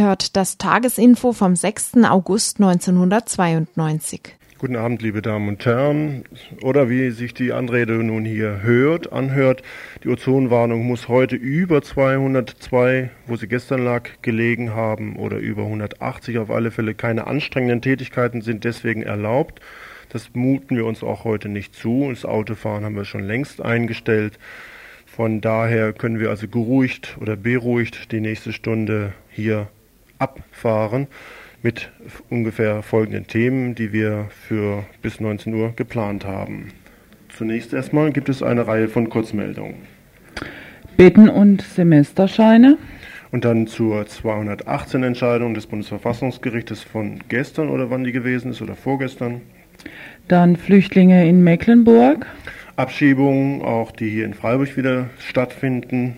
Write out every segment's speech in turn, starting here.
Ihr das Tagesinfo vom 6. August 1992. Guten Abend, liebe Damen und Herren. Oder wie sich die Anrede nun hier hört, anhört, die Ozonwarnung muss heute über 202, wo sie gestern lag, gelegen haben, oder über 180 auf alle Fälle. Keine anstrengenden Tätigkeiten sind deswegen erlaubt. Das muten wir uns auch heute nicht zu. Das Autofahren haben wir schon längst eingestellt. Von daher können wir also geruhigt oder beruhigt die nächste Stunde hier abfahren mit ungefähr folgenden Themen, die wir für bis 19 Uhr geplant haben. Zunächst erstmal gibt es eine Reihe von Kurzmeldungen. Bitten und Semesterscheine. Und dann zur 218 Entscheidung des Bundesverfassungsgerichtes von gestern oder wann die gewesen ist oder vorgestern. Dann Flüchtlinge in Mecklenburg. Abschiebungen, auch die hier in Freiburg wieder stattfinden.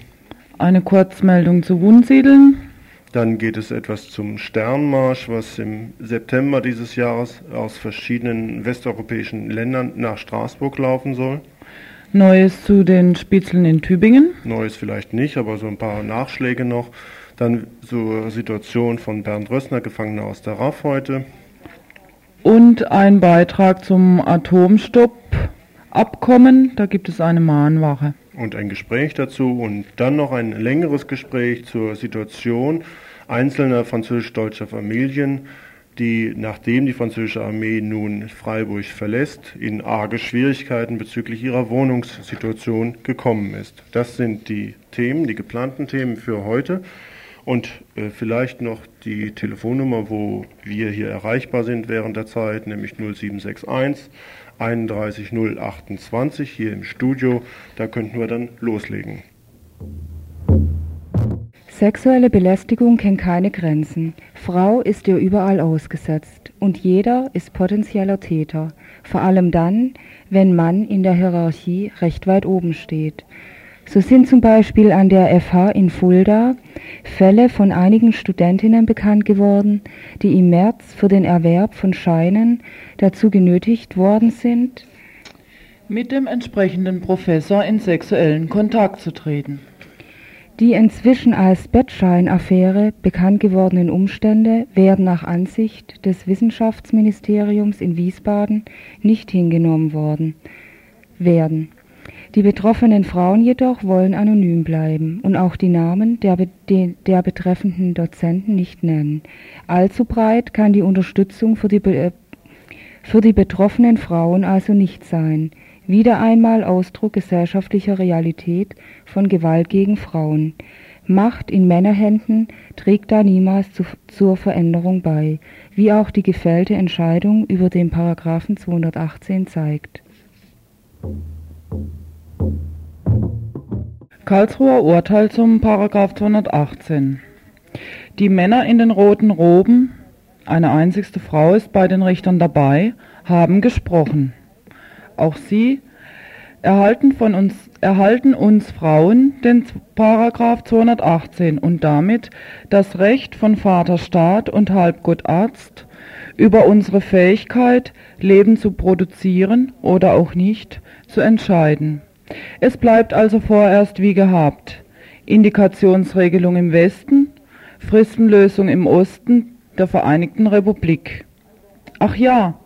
Eine Kurzmeldung zu Wundsiedeln. Dann geht es etwas zum Sternmarsch, was im September dieses Jahres aus verschiedenen westeuropäischen Ländern nach Straßburg laufen soll. Neues zu den Spitzeln in Tübingen. Neues vielleicht nicht, aber so ein paar Nachschläge noch. Dann zur Situation von Bernd Rössner, Gefangener aus der RAF heute. Und ein Beitrag zum Atomstoppabkommen. Da gibt es eine Mahnwache und ein Gespräch dazu und dann noch ein längeres Gespräch zur Situation einzelner französisch-deutscher Familien, die, nachdem die französische Armee nun Freiburg verlässt, in arge Schwierigkeiten bezüglich ihrer Wohnungssituation gekommen ist. Das sind die Themen, die geplanten Themen für heute. Und äh, vielleicht noch die Telefonnummer, wo wir hier erreichbar sind während der Zeit, nämlich 0761 31028 hier im Studio. Da könnten wir dann loslegen. Sexuelle Belästigung kennt keine Grenzen. Frau ist ihr überall ausgesetzt und jeder ist potenzieller Täter, vor allem dann, wenn Mann in der Hierarchie recht weit oben steht. So sind zum Beispiel an der FH in Fulda Fälle von einigen Studentinnen bekannt geworden, die im März für den Erwerb von Scheinen dazu genötigt worden sind, mit dem entsprechenden Professor in sexuellen Kontakt zu treten. Die inzwischen als Bettschein-Affäre bekannt gewordenen Umstände werden nach Ansicht des Wissenschaftsministeriums in Wiesbaden nicht hingenommen worden werden. Die betroffenen Frauen jedoch wollen anonym bleiben und auch die Namen der, der betreffenden Dozenten nicht nennen. Allzu breit kann die Unterstützung für die, für die betroffenen Frauen also nicht sein wieder einmal Ausdruck gesellschaftlicher Realität von Gewalt gegen Frauen. Macht in Männerhänden trägt da niemals zu, zur Veränderung bei, wie auch die gefällte Entscheidung über den Paragraphen 218 zeigt. Karlsruher Urteil zum Paragraph 218. Die Männer in den roten Roben, eine einzigste Frau ist bei den Richtern dabei, haben gesprochen. Auch sie erhalten von uns erhalten uns Frauen den Paragraph 218 und damit das Recht von Vaterstaat und Halbgottarzt über unsere Fähigkeit, Leben zu produzieren oder auch nicht, zu entscheiden. Es bleibt also vorerst wie gehabt. Indikationsregelung im Westen, Fristenlösung im Osten der Vereinigten Republik. Ach ja,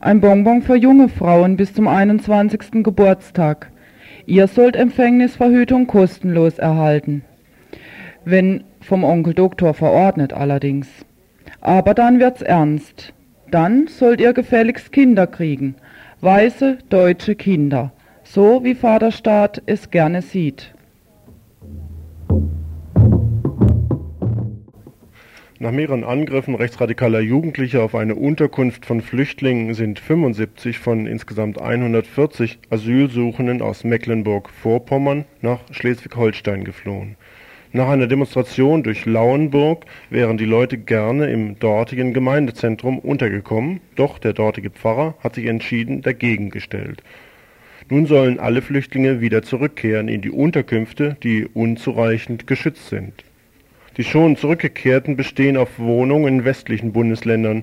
ein Bonbon für junge Frauen bis zum 21. Geburtstag. Ihr sollt Empfängnisverhütung kostenlos erhalten. Wenn vom Onkel Doktor verordnet allerdings. Aber dann wird's ernst. Dann sollt ihr gefälligst Kinder kriegen. Weiße deutsche Kinder. So wie Vaterstaat es gerne sieht. Nach mehreren Angriffen rechtsradikaler Jugendlicher auf eine Unterkunft von Flüchtlingen sind 75 von insgesamt 140 Asylsuchenden aus Mecklenburg-Vorpommern nach Schleswig-Holstein geflohen. Nach einer Demonstration durch Lauenburg wären die Leute gerne im dortigen Gemeindezentrum untergekommen, doch der dortige Pfarrer hat sich entschieden dagegen gestellt. Nun sollen alle Flüchtlinge wieder zurückkehren in die Unterkünfte, die unzureichend geschützt sind. Die schon Zurückgekehrten bestehen auf Wohnungen in westlichen Bundesländern.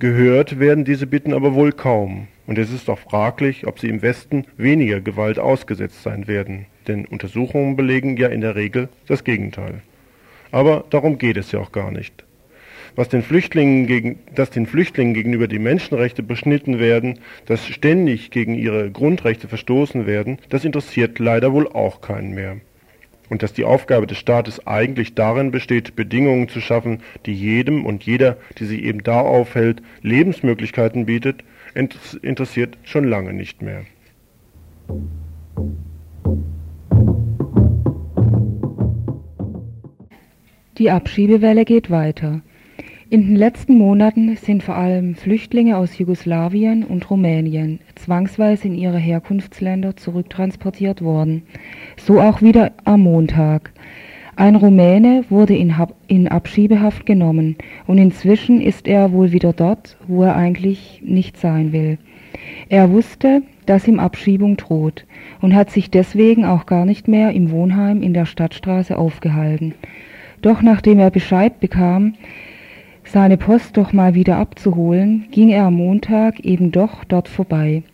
Gehört werden diese Bitten aber wohl kaum, und es ist auch fraglich, ob sie im Westen weniger Gewalt ausgesetzt sein werden denn Untersuchungen belegen ja in der Regel das Gegenteil. Aber darum geht es ja auch gar nicht. Was den Flüchtlingen gegen, dass den Flüchtlingen gegenüber die Menschenrechte beschnitten werden, dass ständig gegen ihre Grundrechte verstoßen werden, das interessiert leider wohl auch keinen mehr. Und dass die Aufgabe des Staates eigentlich darin besteht, Bedingungen zu schaffen, die jedem und jeder, die sich eben da aufhält, Lebensmöglichkeiten bietet, interessiert schon lange nicht mehr. Die Abschiebewelle geht weiter. In den letzten Monaten sind vor allem Flüchtlinge aus Jugoslawien und Rumänien zwangsweise in ihre Herkunftsländer zurücktransportiert worden. So auch wieder am Montag. Ein Rumäne wurde in, in, Abschiebehaft genommen und inzwischen ist er wohl wieder dort, wo er eigentlich nicht sein will. Er wusste, dass ihm Abschiebung droht und hat sich deswegen auch gar nicht mehr im Wohnheim in der Stadtstraße aufgehalten. Doch nachdem er Bescheid bekam, seine Post doch mal wieder abzuholen, ging er am Montag eben doch dort vorbei.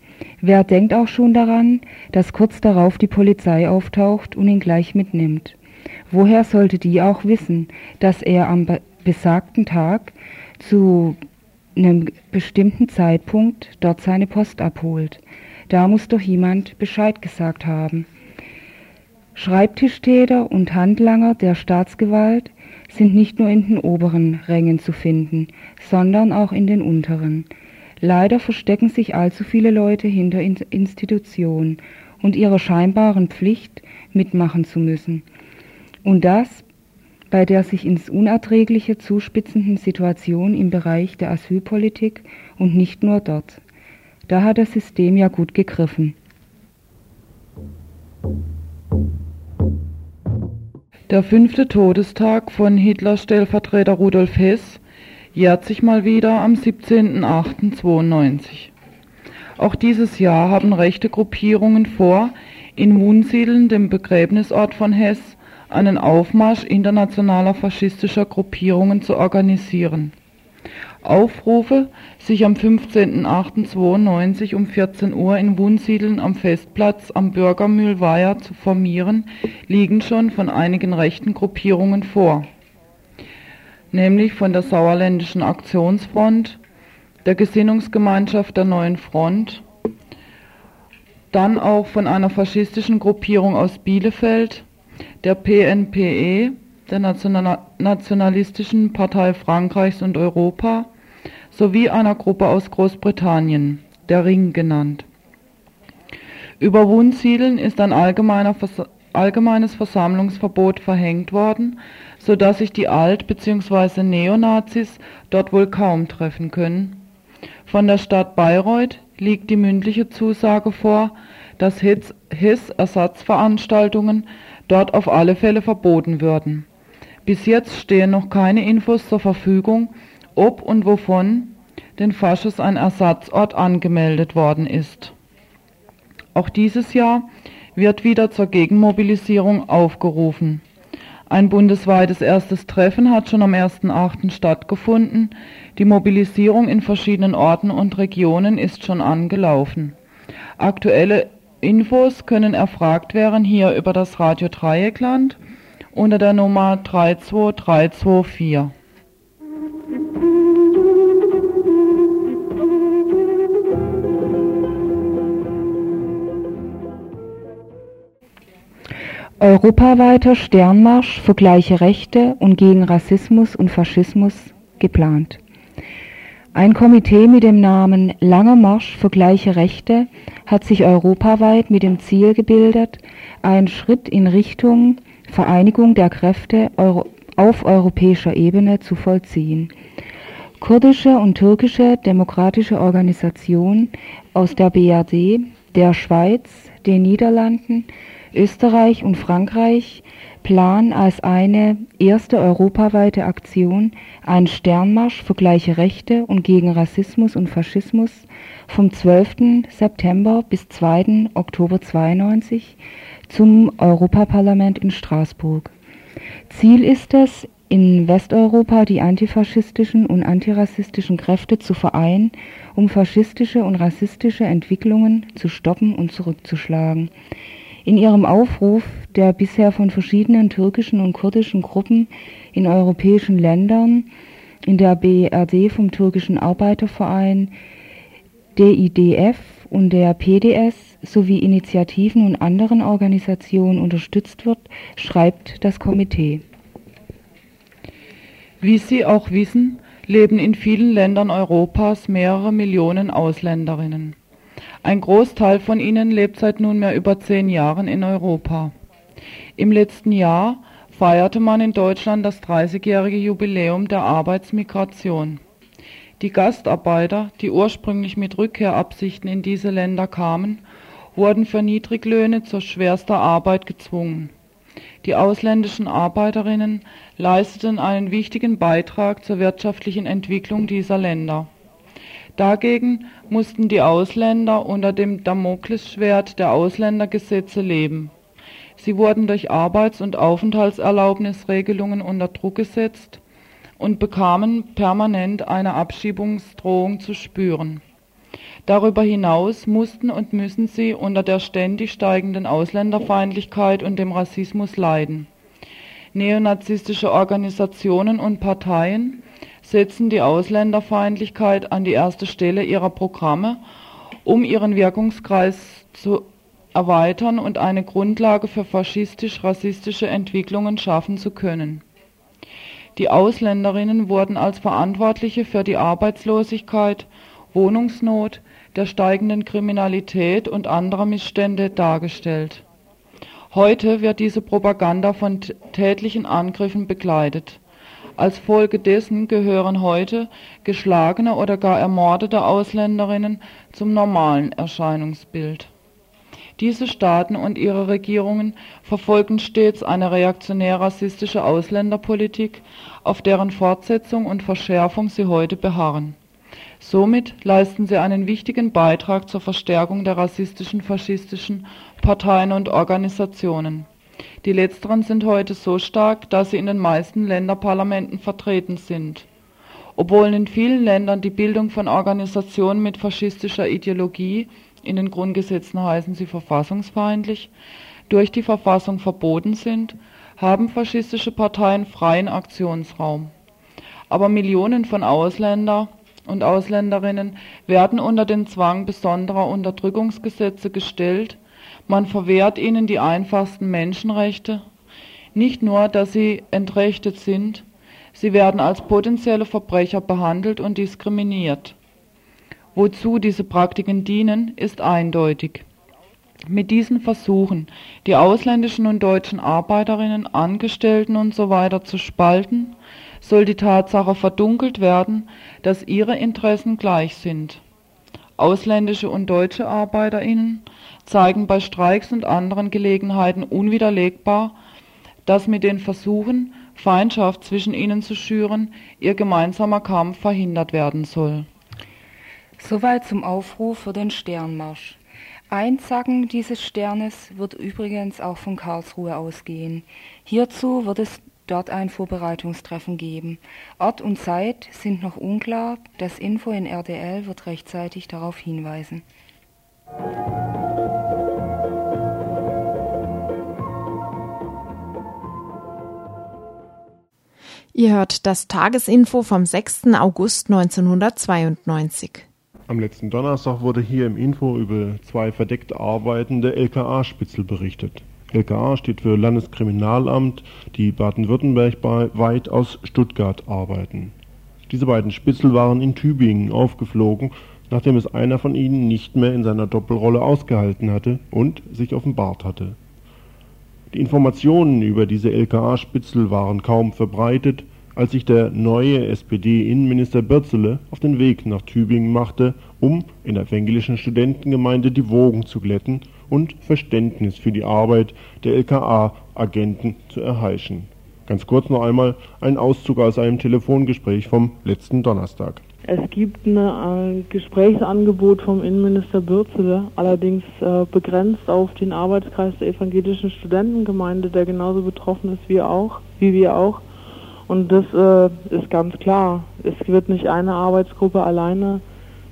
Wer denkt auch schon daran, dass kurz darauf die Polizei auftaucht und ihn gleich mitnimmt? Woher sollte die auch wissen, dass er am besagten Tag zu einem bestimmten Zeitpunkt dort seine Post abholt? Da muss doch jemand Bescheid gesagt haben. Schreibtischtäter und Handlanger der Staatsgewalt sind nicht nur in den oberen Rängen zu finden, sondern auch in den unteren. Leider verstecken sich allzu viele Leute hinter Institutionen und ihrer scheinbaren Pflicht, mitmachen zu müssen. Und das bei der sich ins Unerträgliche zuspitzenden Situation im Bereich der Asylpolitik und nicht nur dort. Da hat das System ja gut gegriffen. Der fünfte Todestag von Hitlers Stellvertreter Rudolf Hess jährt sich mal wieder am 17.08.92. Auch dieses Jahr haben rechte Gruppierungen vor, in Wunsiedeln, dem Begräbnisort von Hess, einen Aufmarsch internationaler faschistischer Gruppierungen zu organisieren. Aufrufe, sich am 15.08.92 um 14 Uhr in Wunsiedeln am Festplatz am Bürgermühlweiher zu formieren, liegen schon von einigen rechten Gruppierungen vor, nämlich von der Sauerländischen Aktionsfront, der Gesinnungsgemeinschaft der Neuen Front, dann auch von einer faschistischen Gruppierung aus Bielefeld, der PNPE, der Nationalistischen Partei Frankreichs und Europa sowie einer Gruppe aus Großbritannien, der Ring genannt. Über Wunsiedlen ist ein allgemeines Versammlungsverbot verhängt worden, so dass sich die Alt- bzw. Neonazis dort wohl kaum treffen können. Von der Stadt Bayreuth liegt die mündliche Zusage vor, dass HIS-Ersatzveranstaltungen dort auf alle Fälle verboten würden. Bis jetzt stehen noch keine Infos zur Verfügung, ob und wovon den Faschus ein Ersatzort angemeldet worden ist. Auch dieses Jahr wird wieder zur Gegenmobilisierung aufgerufen. Ein bundesweites erstes Treffen hat schon am 1.8. stattgefunden. Die Mobilisierung in verschiedenen Orten und Regionen ist schon angelaufen. Aktuelle Infos können erfragt werden hier über das Radio Dreieckland unter der Nummer 32324. Europaweiter Sternmarsch für gleiche Rechte und gegen Rassismus und Faschismus geplant. Ein Komitee mit dem Namen Langer Marsch für gleiche Rechte hat sich europaweit mit dem Ziel gebildet, einen Schritt in Richtung Vereinigung der Kräfte auf europäischer Ebene zu vollziehen. Kurdische und türkische demokratische Organisationen aus der BRD, der Schweiz, den Niederlanden, Österreich und Frankreich planen als eine erste europaweite Aktion einen Sternmarsch für gleiche Rechte und gegen Rassismus und Faschismus vom 12. September bis 2. Oktober 92 zum Europaparlament in Straßburg. Ziel ist es, in Westeuropa die antifaschistischen und antirassistischen Kräfte zu vereinen, um faschistische und rassistische Entwicklungen zu stoppen und zurückzuschlagen. In ihrem Aufruf, der bisher von verschiedenen türkischen und kurdischen Gruppen in europäischen Ländern, in der BRD vom türkischen Arbeiterverein, DIDF und der PDS sowie Initiativen und anderen Organisationen unterstützt wird, schreibt das Komitee. Wie Sie auch wissen, leben in vielen Ländern Europas mehrere Millionen Ausländerinnen. Ein Großteil von ihnen lebt seit nunmehr über zehn Jahren in Europa. Im letzten Jahr feierte man in Deutschland das 30-jährige Jubiläum der Arbeitsmigration. Die Gastarbeiter, die ursprünglich mit Rückkehrabsichten in diese Länder kamen, wurden für Niedriglöhne zur schwerster Arbeit gezwungen. Die ausländischen Arbeiterinnen leisteten einen wichtigen Beitrag zur wirtschaftlichen Entwicklung dieser Länder. Dagegen mussten die Ausländer unter dem Damoklesschwert der Ausländergesetze leben. Sie wurden durch Arbeits- und Aufenthaltserlaubnisregelungen unter Druck gesetzt und bekamen permanent eine Abschiebungsdrohung zu spüren. Darüber hinaus mussten und müssen sie unter der ständig steigenden Ausländerfeindlichkeit und dem Rassismus leiden. Neonazistische Organisationen und Parteien setzen die Ausländerfeindlichkeit an die erste Stelle ihrer Programme, um ihren Wirkungskreis zu erweitern und eine Grundlage für faschistisch-rassistische Entwicklungen schaffen zu können. Die Ausländerinnen wurden als Verantwortliche für die Arbeitslosigkeit, Wohnungsnot, der steigenden Kriminalität und anderer Missstände dargestellt. Heute wird diese Propaganda von tätlichen Angriffen begleitet. Als Folge dessen gehören heute geschlagene oder gar ermordete Ausländerinnen zum normalen Erscheinungsbild. Diese Staaten und ihre Regierungen verfolgen stets eine reaktionär-rassistische Ausländerpolitik, auf deren Fortsetzung und Verschärfung sie heute beharren. Somit leisten sie einen wichtigen Beitrag zur Verstärkung der rassistischen, faschistischen Parteien und Organisationen. Die letzteren sind heute so stark, dass sie in den meisten Länderparlamenten vertreten sind. Obwohl in vielen Ländern die Bildung von Organisationen mit faschistischer Ideologie in den Grundgesetzen heißen sie verfassungsfeindlich, durch die Verfassung verboten sind, haben faschistische Parteien freien Aktionsraum. Aber Millionen von Ausländer und Ausländerinnen werden unter den Zwang besonderer Unterdrückungsgesetze gestellt, man verwehrt ihnen die einfachsten Menschenrechte, nicht nur, dass sie entrechtet sind, sie werden als potenzielle Verbrecher behandelt und diskriminiert. Wozu diese Praktiken dienen, ist eindeutig. Mit diesen Versuchen, die ausländischen und deutschen Arbeiterinnen, Angestellten usw. So zu spalten, soll die Tatsache verdunkelt werden, dass ihre Interessen gleich sind. Ausländische und deutsche Arbeiterinnen zeigen bei Streiks und anderen Gelegenheiten unwiderlegbar, dass mit den Versuchen, Feindschaft zwischen ihnen zu schüren, ihr gemeinsamer Kampf verhindert werden soll Soweit zum Aufruf für den Sternmarsch. Einsacken dieses Sternes wird übrigens auch von Karlsruhe ausgehen. Hierzu wird es dort ein Vorbereitungstreffen geben. Ort und Zeit sind noch unklar. Das Info in RDL wird rechtzeitig darauf hinweisen. Ihr hört das Tagesinfo vom 6. August 1992. Am letzten Donnerstag wurde hier im Info über zwei verdeckt arbeitende LKA-Spitzel berichtet. LKA steht für Landeskriminalamt, die Baden-Württemberg weit aus Stuttgart arbeiten. Diese beiden Spitzel waren in Tübingen aufgeflogen, nachdem es einer von ihnen nicht mehr in seiner Doppelrolle ausgehalten hatte und sich offenbart hatte. Die Informationen über diese LKA-Spitzel waren kaum verbreitet, als sich der neue SPD-Innenminister Börzele auf den Weg nach Tübingen machte, um in der evangelischen Studentengemeinde die Wogen zu glätten und Verständnis für die Arbeit der LKA-Agenten zu erheischen. Ganz kurz noch einmal ein Auszug aus einem Telefongespräch vom letzten Donnerstag. Es gibt ein äh, Gesprächsangebot vom Innenminister Bürzele, allerdings äh, begrenzt auf den Arbeitskreis der evangelischen Studentengemeinde, der genauso betroffen ist wie auch, wie wir auch. Und das äh, ist ganz klar. Es wird nicht eine Arbeitsgruppe alleine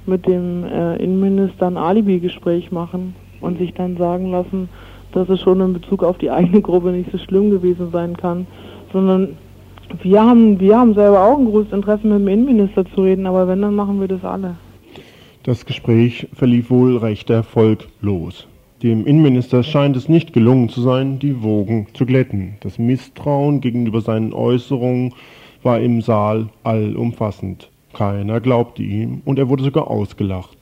mit dem äh, Innenminister ein Alibi-Gespräch machen und sich dann sagen lassen, dass es schon in Bezug auf die eigene Gruppe nicht so schlimm gewesen sein kann, sondern wir haben, wir haben selber auch ein großes Interesse, mit dem Innenminister zu reden, aber wenn, dann machen wir das alle. Das Gespräch verlief wohl recht erfolglos. Dem Innenminister scheint es nicht gelungen zu sein, die Wogen zu glätten. Das Misstrauen gegenüber seinen Äußerungen war im Saal allumfassend. Keiner glaubte ihm und er wurde sogar ausgelacht.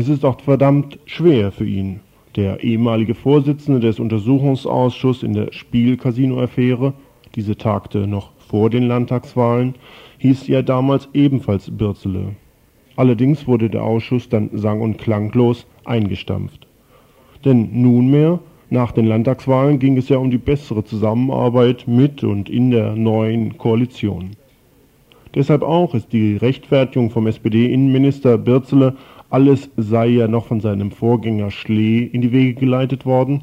Es ist auch verdammt schwer für ihn. Der ehemalige Vorsitzende des Untersuchungsausschusses in der Spielcasino-Affäre diese tagte noch vor den Landtagswahlen, hieß ja damals ebenfalls Bürzele. Allerdings wurde der Ausschuss dann sang- und klanglos eingestampft. Denn nunmehr, nach den Landtagswahlen, ging es ja um die bessere Zusammenarbeit mit und in der neuen Koalition. Deshalb auch ist die Rechtfertigung vom SPD-Innenminister Bürzele, alles sei ja noch von seinem Vorgänger Schlee in die Wege geleitet worden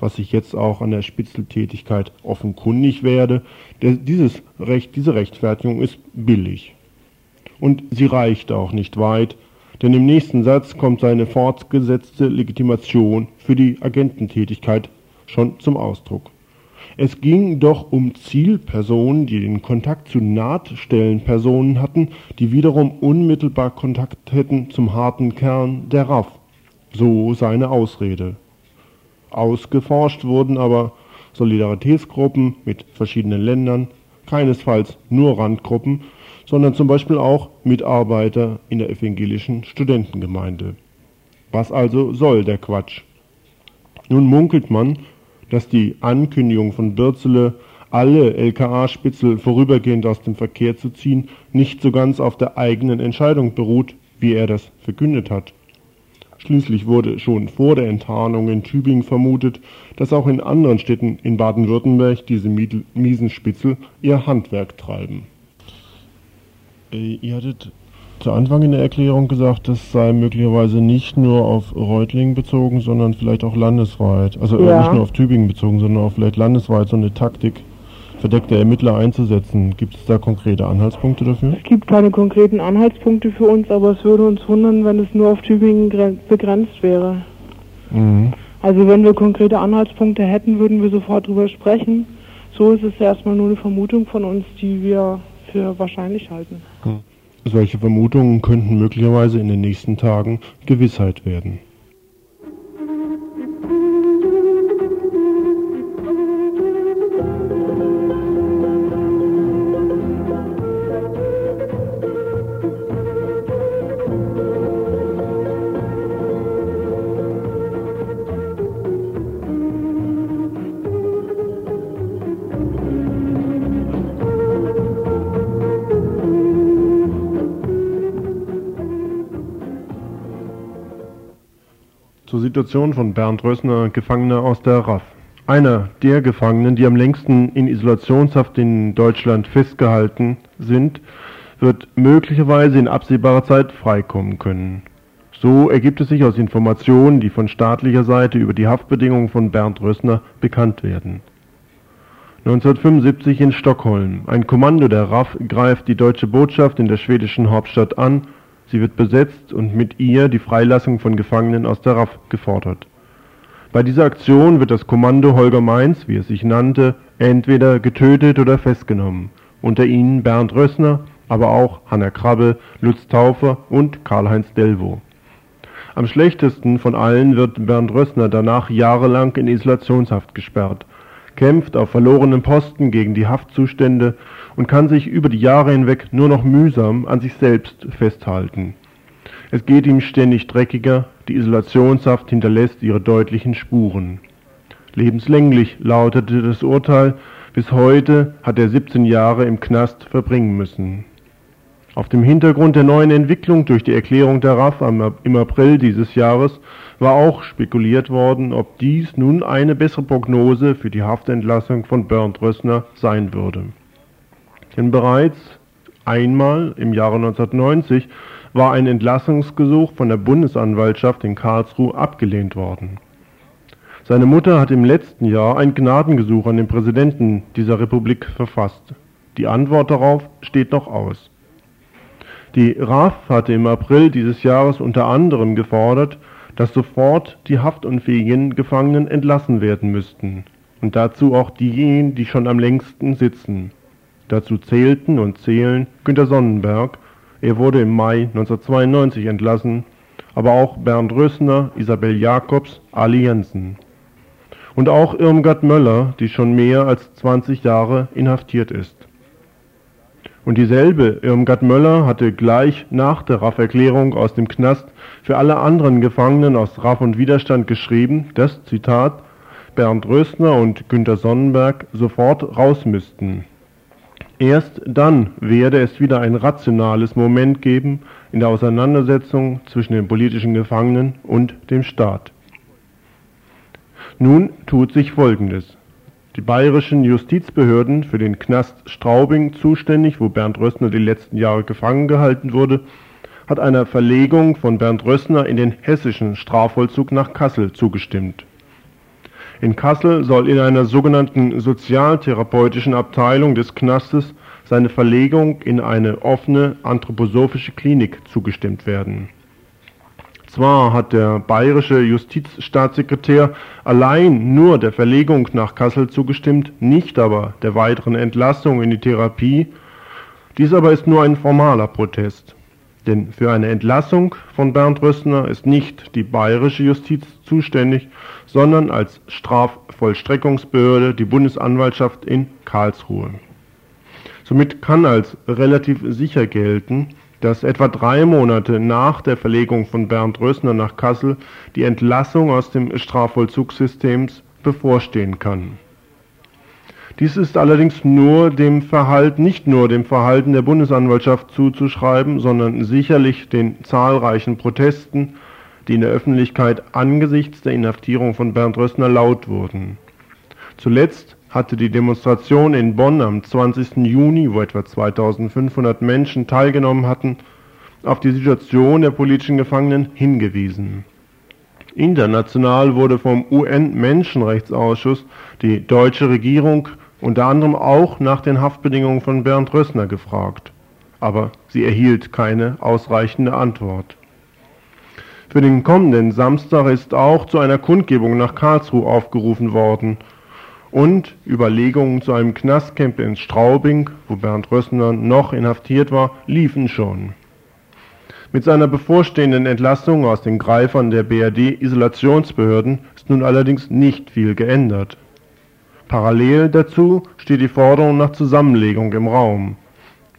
was ich jetzt auch an der Spitzeltätigkeit offenkundig werde, der, dieses Recht, diese Rechtfertigung ist billig. Und sie reicht auch nicht weit, denn im nächsten Satz kommt seine fortgesetzte Legitimation für die Agententätigkeit schon zum Ausdruck. Es ging doch um Zielpersonen, die den Kontakt zu Nahtstellenpersonen hatten, die wiederum unmittelbar Kontakt hätten zum harten Kern der RAF. So seine Ausrede. Ausgeforscht wurden aber Solidaritätsgruppen mit verschiedenen Ländern, keinesfalls nur Randgruppen, sondern zum Beispiel auch Mitarbeiter in der evangelischen Studentengemeinde. Was also soll der Quatsch? Nun munkelt man, dass die Ankündigung von Bürzele, alle LKA-Spitzel vorübergehend aus dem Verkehr zu ziehen, nicht so ganz auf der eigenen Entscheidung beruht, wie er das verkündet hat. Schließlich wurde schon vor der Enttarnung in Tübingen vermutet, dass auch in anderen Städten in Baden-Württemberg diese miesen Spitzel ihr Handwerk treiben. Äh, ihr hattet zu Anfang in der Erklärung gesagt, das sei möglicherweise nicht nur auf Reutlingen bezogen, sondern vielleicht auch landesweit. Also ja. nicht nur auf Tübingen bezogen, sondern auch vielleicht landesweit so eine Taktik verdeckte Ermittler einzusetzen. Gibt es da konkrete Anhaltspunkte dafür? Es gibt keine konkreten Anhaltspunkte für uns, aber es würde uns wundern, wenn es nur auf Tübingen begrenzt wäre. Mhm. Also wenn wir konkrete Anhaltspunkte hätten, würden wir sofort drüber sprechen. So ist es erstmal nur eine Vermutung von uns, die wir für wahrscheinlich halten. Solche Vermutungen könnten möglicherweise in den nächsten Tagen Gewissheit werden. Situation von Bernd Rössner, Gefangener aus der RAF. Einer der Gefangenen, die am längsten in Isolationshaft in Deutschland festgehalten sind, wird möglicherweise in absehbarer Zeit freikommen können. So ergibt es sich aus Informationen, die von staatlicher Seite über die Haftbedingungen von Bernd Rössner bekannt werden. 1975 in Stockholm. Ein Kommando der RAF greift die deutsche Botschaft in der schwedischen Hauptstadt an Sie wird besetzt und mit ihr die Freilassung von Gefangenen aus der RAF gefordert. Bei dieser Aktion wird das Kommando Holger Mainz, wie es sich nannte, entweder getötet oder festgenommen. Unter ihnen Bernd Rössner, aber auch Hanna Krabbe, Lutz Taufer und Karl-Heinz Delvo. Am schlechtesten von allen wird Bernd Rössner danach jahrelang in Isolationshaft gesperrt, kämpft auf verlorenen Posten gegen die Haftzustände und kann sich über die Jahre hinweg nur noch mühsam an sich selbst festhalten. Es geht ihm ständig dreckiger, die Isolationshaft hinterlässt ihre deutlichen Spuren. Lebenslänglich lautete das Urteil, bis heute hat er 17 Jahre im Knast verbringen müssen. Auf dem Hintergrund der neuen Entwicklung durch die Erklärung der RAF im April dieses Jahres war auch spekuliert worden, ob dies nun eine bessere Prognose für die Haftentlassung von Bernd Rössner sein würde. Denn bereits einmal im Jahre 1990 war ein Entlassungsgesuch von der Bundesanwaltschaft in Karlsruhe abgelehnt worden. Seine Mutter hat im letzten Jahr ein Gnadengesuch an den Präsidenten dieser Republik verfasst. Die Antwort darauf steht noch aus. Die RAF hatte im April dieses Jahres unter anderem gefordert, dass sofort die haftunfähigen Gefangenen entlassen werden müssten und dazu auch diejenigen, die schon am längsten sitzen. Dazu zählten und zählen Günter Sonnenberg, er wurde im Mai 1992 entlassen, aber auch Bernd Rössner, Isabel Jakobs, Ali Jensen. Und auch Irmgard Möller, die schon mehr als 20 Jahre inhaftiert ist. Und dieselbe Irmgard Möller hatte gleich nach der RAF-Erklärung aus dem Knast für alle anderen Gefangenen aus RAF und Widerstand geschrieben, dass, Zitat, Bernd Rösner und Günter Sonnenberg sofort raus müssten. Erst dann werde es wieder ein rationales Moment geben in der Auseinandersetzung zwischen den politischen Gefangenen und dem Staat. Nun tut sich Folgendes. Die bayerischen Justizbehörden für den Knast Straubing zuständig, wo Bernd Rössner die letzten Jahre gefangen gehalten wurde, hat einer Verlegung von Bernd Rössner in den hessischen Strafvollzug nach Kassel zugestimmt. In Kassel soll in einer sogenannten sozialtherapeutischen Abteilung des Knastes seine Verlegung in eine offene anthroposophische Klinik zugestimmt werden zwar hat der bayerische Justizstaatssekretär allein nur der Verlegung nach Kassel zugestimmt, nicht aber der weiteren Entlassung in die Therapie. Dies aber ist nur ein formaler Protest. Denn für eine Entlassung von Bernd Rössner ist nicht die bayerische Justiz zuständig, sondern als Strafvollstreckungsbehörde die Bundesanwaltschaft in Karlsruhe. Somit kann als relativ sicher gelten, dass etwa drei Monate nach der Verlegung von Bernd Rössner nach Kassel die Entlassung aus dem Strafvollzugssystems bevorstehen kann. Dies ist allerdings nur dem Verhalten, nicht nur dem Verhalten der Bundesanwaltschaft zuzuschreiben, sondern sicherlich den zahlreichen Protesten, die in der Öffentlichkeit angesichts der Inhaftierung von Bernd Rössner laut wurden. Zuletzt hatte die Demonstration in Bonn am 20. Juni, wo etwa 2500 Menschen teilgenommen hatten, auf die Situation der politischen Gefangenen hingewiesen. International wurde vom UN-Menschenrechtsausschuss die deutsche Regierung unter anderem auch nach den Haftbedingungen von Bernd Rössner gefragt, aber sie erhielt keine ausreichende Antwort. Für den kommenden Samstag ist auch zu einer Kundgebung nach Karlsruhe aufgerufen worden, und Überlegungen zu einem Knastcamp in Straubing, wo Bernd Rössner noch inhaftiert war, liefen schon. Mit seiner bevorstehenden Entlassung aus den Greifern der BRD-Isolationsbehörden ist nun allerdings nicht viel geändert. Parallel dazu steht die Forderung nach Zusammenlegung im Raum.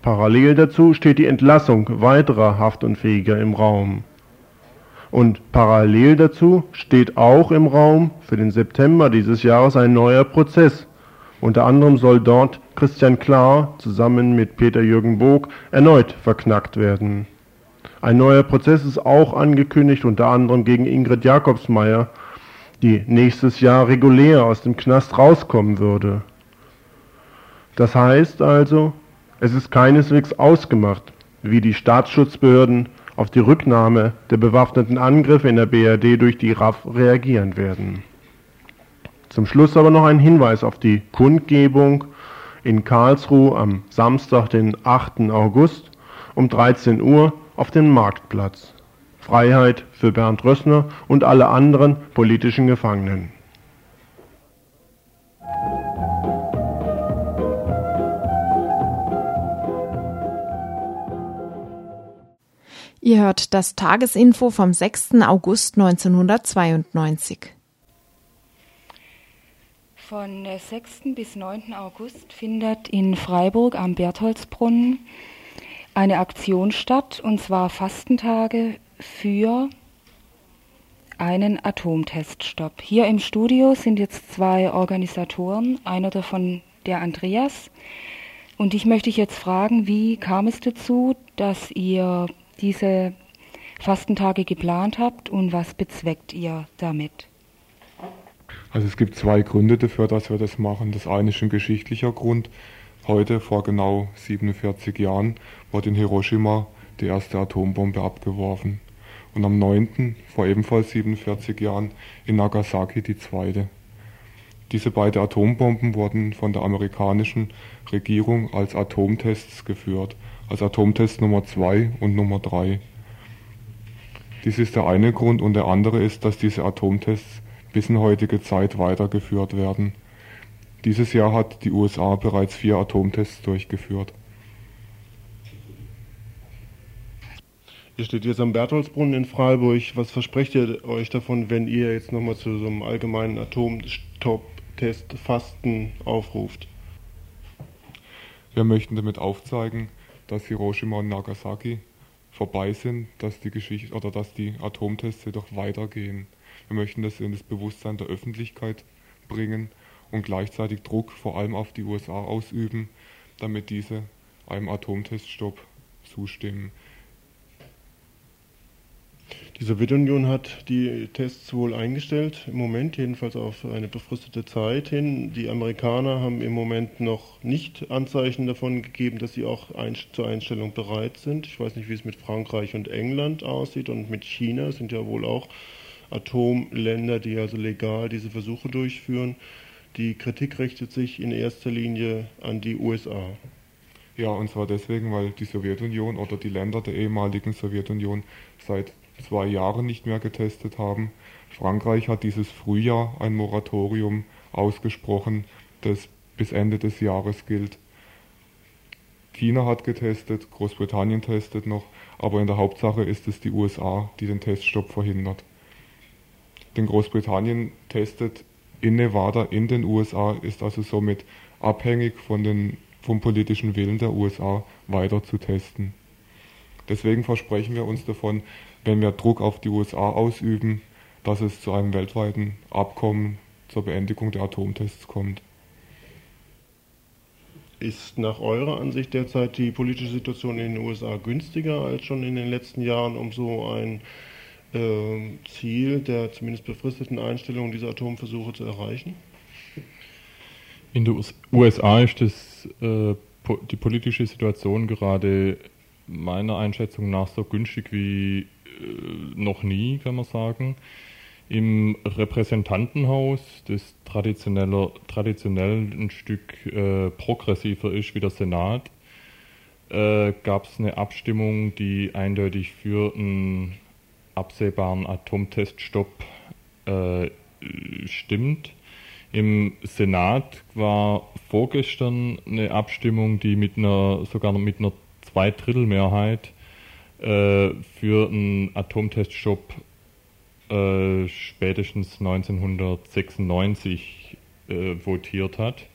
Parallel dazu steht die Entlassung weiterer Haftunfähiger im Raum. Und parallel dazu steht auch im Raum für den September dieses Jahres ein neuer Prozess. Unter anderem soll dort Christian Klar zusammen mit Peter-Jürgen Bog erneut verknackt werden. Ein neuer Prozess ist auch angekündigt, unter anderem gegen Ingrid Jakobsmeier, die nächstes Jahr regulär aus dem Knast rauskommen würde. Das heißt also, es ist keineswegs ausgemacht, wie die Staatsschutzbehörden auf die Rücknahme der bewaffneten Angriffe in der BRD durch die RAF reagieren werden. Zum Schluss aber noch ein Hinweis auf die Kundgebung in Karlsruhe am Samstag, den 8. August um 13 Uhr auf dem Marktplatz. Freiheit für Bernd Rössner und alle anderen politischen Gefangenen. Ihr hört das Tagesinfo vom 6. August 1992. Von 6. bis 9. August findet in Freiburg am Bertholdsbrunnen eine Aktion statt, und zwar Fastentage für einen Atomteststopp. Hier im Studio sind jetzt zwei Organisatoren, einer davon der Andreas, Und ich möchte dich jetzt fragen, wie kam es dazu, dass ihr diese Fastentage geplant habt und was bezweckt ihr damit? Also es gibt zwei Gründe dafür, dass wir das machen. Das eine ist ein geschichtlicher Grund. Heute, vor genau 47 Jahren, wurde in Hiroshima die erste Atombombe abgeworfen. Und am 9., vor ebenfalls 47 Jahren, in Nagasaki die zweite. Diese beiden Atombomben wurden von der amerikanischen Regierung als Atomtests geführt, als Atomtest Nummer 2 und Nummer 3. Dies ist der eine Grund und der andere ist, dass diese Atomtests bis in heutige Zeit weitergeführt werden. Dieses Jahr hat die USA bereits vier Atomtests durchgeführt. Ihr steht jetzt am Bertholdsbrunnen in Freiburg. Was versprecht ihr euch davon, wenn ihr jetzt nochmal zu so einem allgemeinen Atomstopptest Fasten aufruft? Wir möchten damit aufzeigen, dass Hiroshima und Nagasaki vorbei sind, dass die Geschichte oder dass die Atomtests jedoch weitergehen. Wir möchten das in das Bewusstsein der Öffentlichkeit bringen und gleichzeitig Druck vor allem auf die USA ausüben, damit diese einem Atomteststopp zustimmen. Die Sowjetunion hat die Tests wohl eingestellt, im Moment jedenfalls auf eine befristete Zeit hin. Die Amerikaner haben im Moment noch nicht Anzeichen davon gegeben, dass sie auch ein, zur Einstellung bereit sind. Ich weiß nicht, wie es mit Frankreich und England aussieht und mit China sind ja wohl auch Atomländer, die also legal diese Versuche durchführen. Die Kritik richtet sich in erster Linie an die USA. Ja, und zwar deswegen, weil die Sowjetunion oder die Länder der ehemaligen Sowjetunion seit zwei Jahren nicht mehr getestet haben. Frankreich hat dieses Frühjahr ein Moratorium ausgesprochen, das bis Ende des Jahres gilt. China hat getestet, Großbritannien testet noch, aber in der Hauptsache ist es die USA, die den Teststopp verhindert. Denn Großbritannien testet in Nevada in den USA, ist also somit abhängig von den, vom politischen Willen der USA weiter zu testen. Deswegen versprechen wir uns davon, wenn wir Druck auf die USA ausüben, dass es zu einem weltweiten Abkommen zur Beendigung der Atomtests kommt. Ist nach eurer Ansicht derzeit die politische Situation in den USA günstiger als schon in den letzten Jahren, um so ein äh, Ziel der zumindest befristeten Einstellung dieser Atomversuche zu erreichen? In den USA ist das, äh, po die politische Situation gerade meiner Einschätzung nach so günstig wie noch nie, kann man sagen. Im Repräsentantenhaus, das traditionell, traditionell ein Stück äh, progressiver ist wie der Senat, äh, gab es eine Abstimmung, die eindeutig für einen absehbaren Atomteststopp äh, stimmt. Im Senat war vorgestern eine Abstimmung, die mit einer sogar mit einer Zweidrittelmehrheit äh, für einen Atomteststopp äh, spätestens 1996 äh, votiert hat.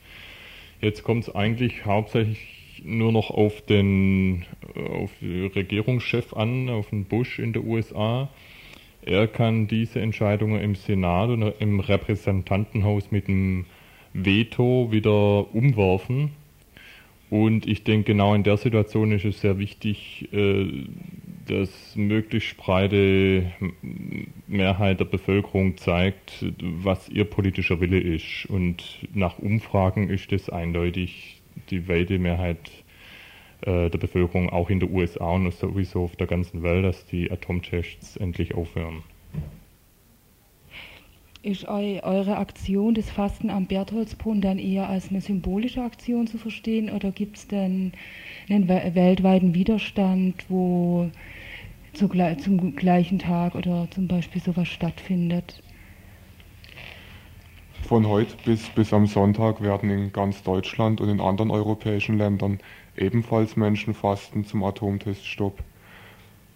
Jetzt kommt es eigentlich hauptsächlich nur noch auf den auf den Regierungschef an, auf den Bush in den USA. Er kann diese Entscheidungen im Senat und im Repräsentantenhaus mit dem Veto wieder umwerfen. Und ich denke, genau in der Situation ist es sehr wichtig, äh, dass möglichst breite Mehrheit der Bevölkerung zeigt, was ihr politischer Wille ist. Und nach Umfragen ist es eindeutig die weite Mehrheit äh, der Bevölkerung, auch in den USA und sowieso auf der ganzen Welt, dass die Atomtests endlich aufhören. Ist eu eure Aktion des Fasten am Bertholdsbrunnen dann eher als eine symbolische Aktion zu verstehen oder gibt es denn einen weltweiten Widerstand, wo zu, zum gleichen Tag oder zum Beispiel sowas stattfindet? Von heute bis, bis am Sonntag werden in ganz Deutschland und in anderen europäischen Ländern ebenfalls Menschen fasten zum Atomteststopp.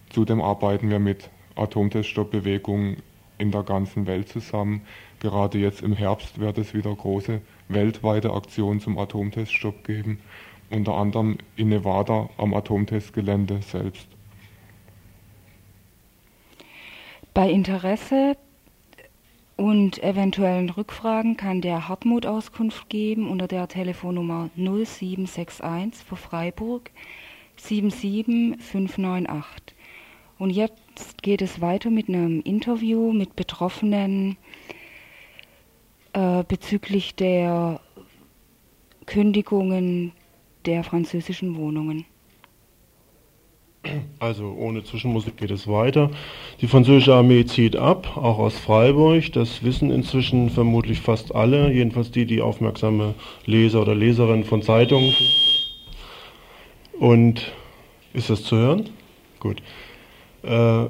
Zudem arbeiten wir mit Atomteststoppbewegungen in der ganzen Welt zusammen. Gerade jetzt im Herbst wird es wieder große weltweite Aktionen zum Atomteststopp geben, unter anderem in Nevada am Atomtestgelände selbst. Bei Interesse Und eventuellen Rückfragen kann der Hartmut Auskunft geben unter der Telefonnummer 0761 für Freiburg 77598. Und jetzt geht es weiter mit einem Interview mit Betroffenen äh, bezüglich der Kündigungen der französischen Wohnungen. Also ohne Zwischenmusik geht es weiter. Die französische Armee zieht ab, auch aus Freiburg. Das wissen inzwischen vermutlich fast alle, jedenfalls die, die aufmerksame Leser oder Leserinnen von Zeitungen. Und ist das zu hören? Gut. Äh,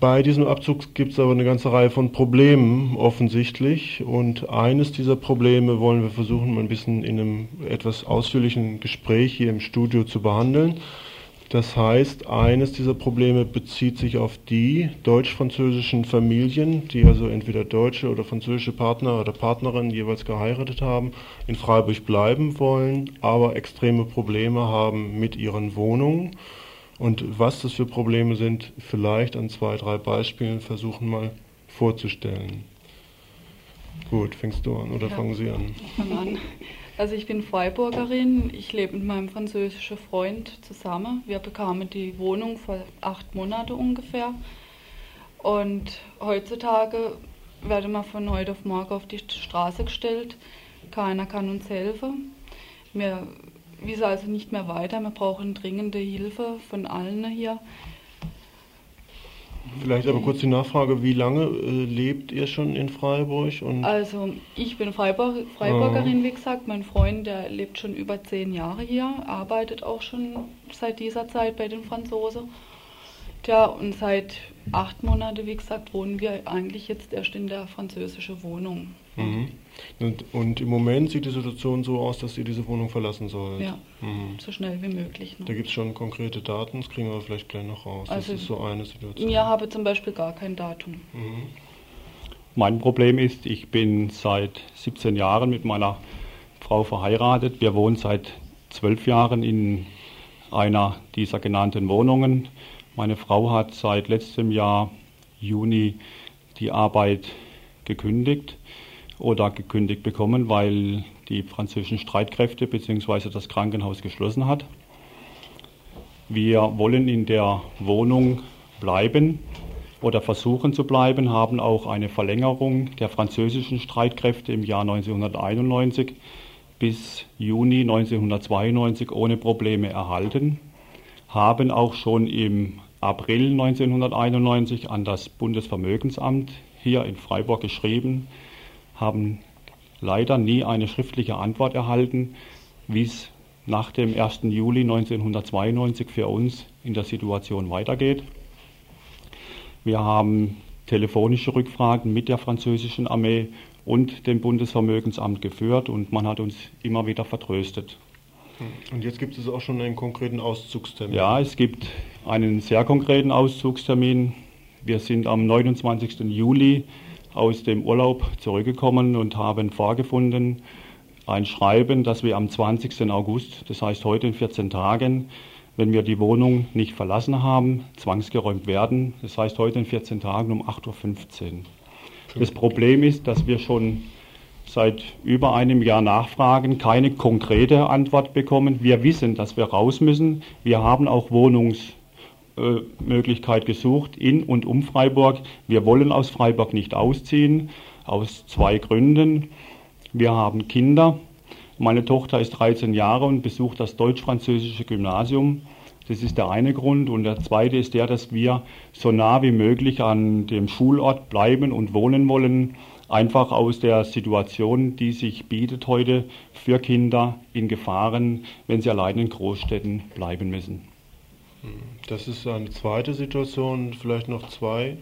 bei diesem Abzug gibt es aber eine ganze Reihe von Problemen offensichtlich und eines dieser Probleme wollen wir versuchen, mal ein bisschen in einem etwas ausführlichen Gespräch hier im Studio zu behandeln. Das heißt, eines dieser Probleme bezieht sich auf die deutsch-französischen Familien, die also entweder deutsche oder französische Partner oder Partnerinnen jeweils geheiratet haben, in Freiburg bleiben wollen, aber extreme Probleme haben mit ihren Wohnungen. Und was das für Probleme sind, vielleicht an zwei, drei Beispielen versuchen mal vorzustellen. Gut, fängst du an oder ja, fangen Sie an? Ich fange an. Also ich bin Freiburgerin, ich lebe mit meinem französischen Freund zusammen. Wir bekamen die Wohnung vor acht Monaten ungefähr. Und heutzutage werden wir von heute auf morgen auf die Straße gestellt. Keiner kann uns helfen. Wir wissen also nicht mehr weiter. Wir brauchen dringende Hilfe von allen hier. Vielleicht aber kurz die Nachfrage, wie lange äh, lebt ihr schon in Freiburg? also ich bin Freiburg, Freiburgerin, oh. wie gesagt. Mein Freund, der lebt schon über zehn Jahre hier, arbeitet auch schon seit dieser Zeit bei den Franzosen. Tja, und seit acht Monaten, wie gesagt, wohnen wir eigentlich jetzt erst in der französischen Wohnung. Mhm. Und, und, im Moment sieht die Situation so aus, dass ihr diese Wohnung verlassen sollt. Ja, mhm. so schnell wie möglich. Ne? Da gibt es schon konkrete Daten, das kriegen wir vielleicht gleich noch raus. Also das ist so eine Situation. Ich habe zum Beispiel gar kein Datum. Mhm. Mein Problem ist, ich bin seit 17 Jahren mit meiner Frau verheiratet. Wir wohnen seit zwölf Jahren in einer dieser genannten Wohnungen. Meine Frau hat seit letztem Jahr Juni die Arbeit gekündigt oder gekündigt bekommen, weil die französischen Streitkräfte bzw. das Krankenhaus geschlossen hat. Wir wollen in der Wohnung bleiben oder versuchen zu bleiben, haben auch eine Verlängerung der französischen Streitkräfte im Jahr 1991 bis Juni 1992 ohne Probleme erhalten, haben auch schon im April 1991 an das Bundesvermögensamt hier in Freiburg geschrieben, haben leider nie eine schriftliche Antwort erhalten, wie es nach dem 1. Juli 1992 für uns in der Situation weitergeht. Wir haben telefonische Rückfragen mit der französischen Armee und dem Bundesvermögensamt geführt und man hat uns immer wieder vertröstet. Und jetzt gibt es auch schon einen konkreten Auszugstermin? Ja, es gibt einen sehr konkreten Auszugstermin. Wir sind am 29. Juli aus dem Urlaub zurückgekommen und haben vorgefunden, ein Schreiben, dass wir am 20. August, das heißt heute in 14 Tagen, wenn wir die Wohnung nicht verlassen haben, zwangsgeräumt werden. Das heißt heute in 14 Tagen um 8.15 Uhr. Das Problem ist, dass wir schon seit über einem Jahr nachfragen, keine konkrete Antwort bekommen. Wir wissen, dass wir raus müssen. Wir haben auch Wohnungs Möglichkeit gesucht in und um Freiburg. Wir wollen aus Freiburg nicht ausziehen, aus zwei Gründen. Wir haben Kinder. Meine Tochter ist 13 Jahre und besucht das deutsch-französische Gymnasium. Das ist der eine Grund. Und der zweite ist der, dass wir so nah wie möglich an dem Schulort bleiben und wohnen wollen. Einfach aus der Situation, die sich bietet heute für Kinder in Gefahren, wenn sie allein in Großstädten bleiben müssen. Das ist eine zweite Situation, vielleicht noch zwei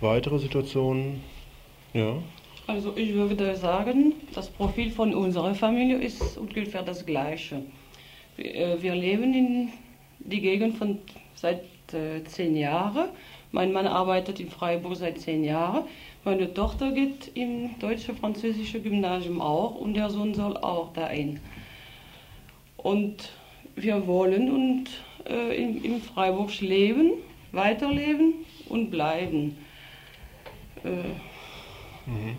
weitere Situationen. Ja. Also ich würde sagen, das Profil von unserer Familie ist ungefähr das gleiche. Wir äh, leben in die Gegend von seit äh, zehn Jahren. Mein Mann arbeitet in Freiburg seit zehn Jahren. Meine Tochter geht im deutsche-französische Gymnasium auch und der Sohn soll auch dahin. Und wir wollen und äh, in, in Freiburg leben, weiterleben und bleiben. Äh, Mhm.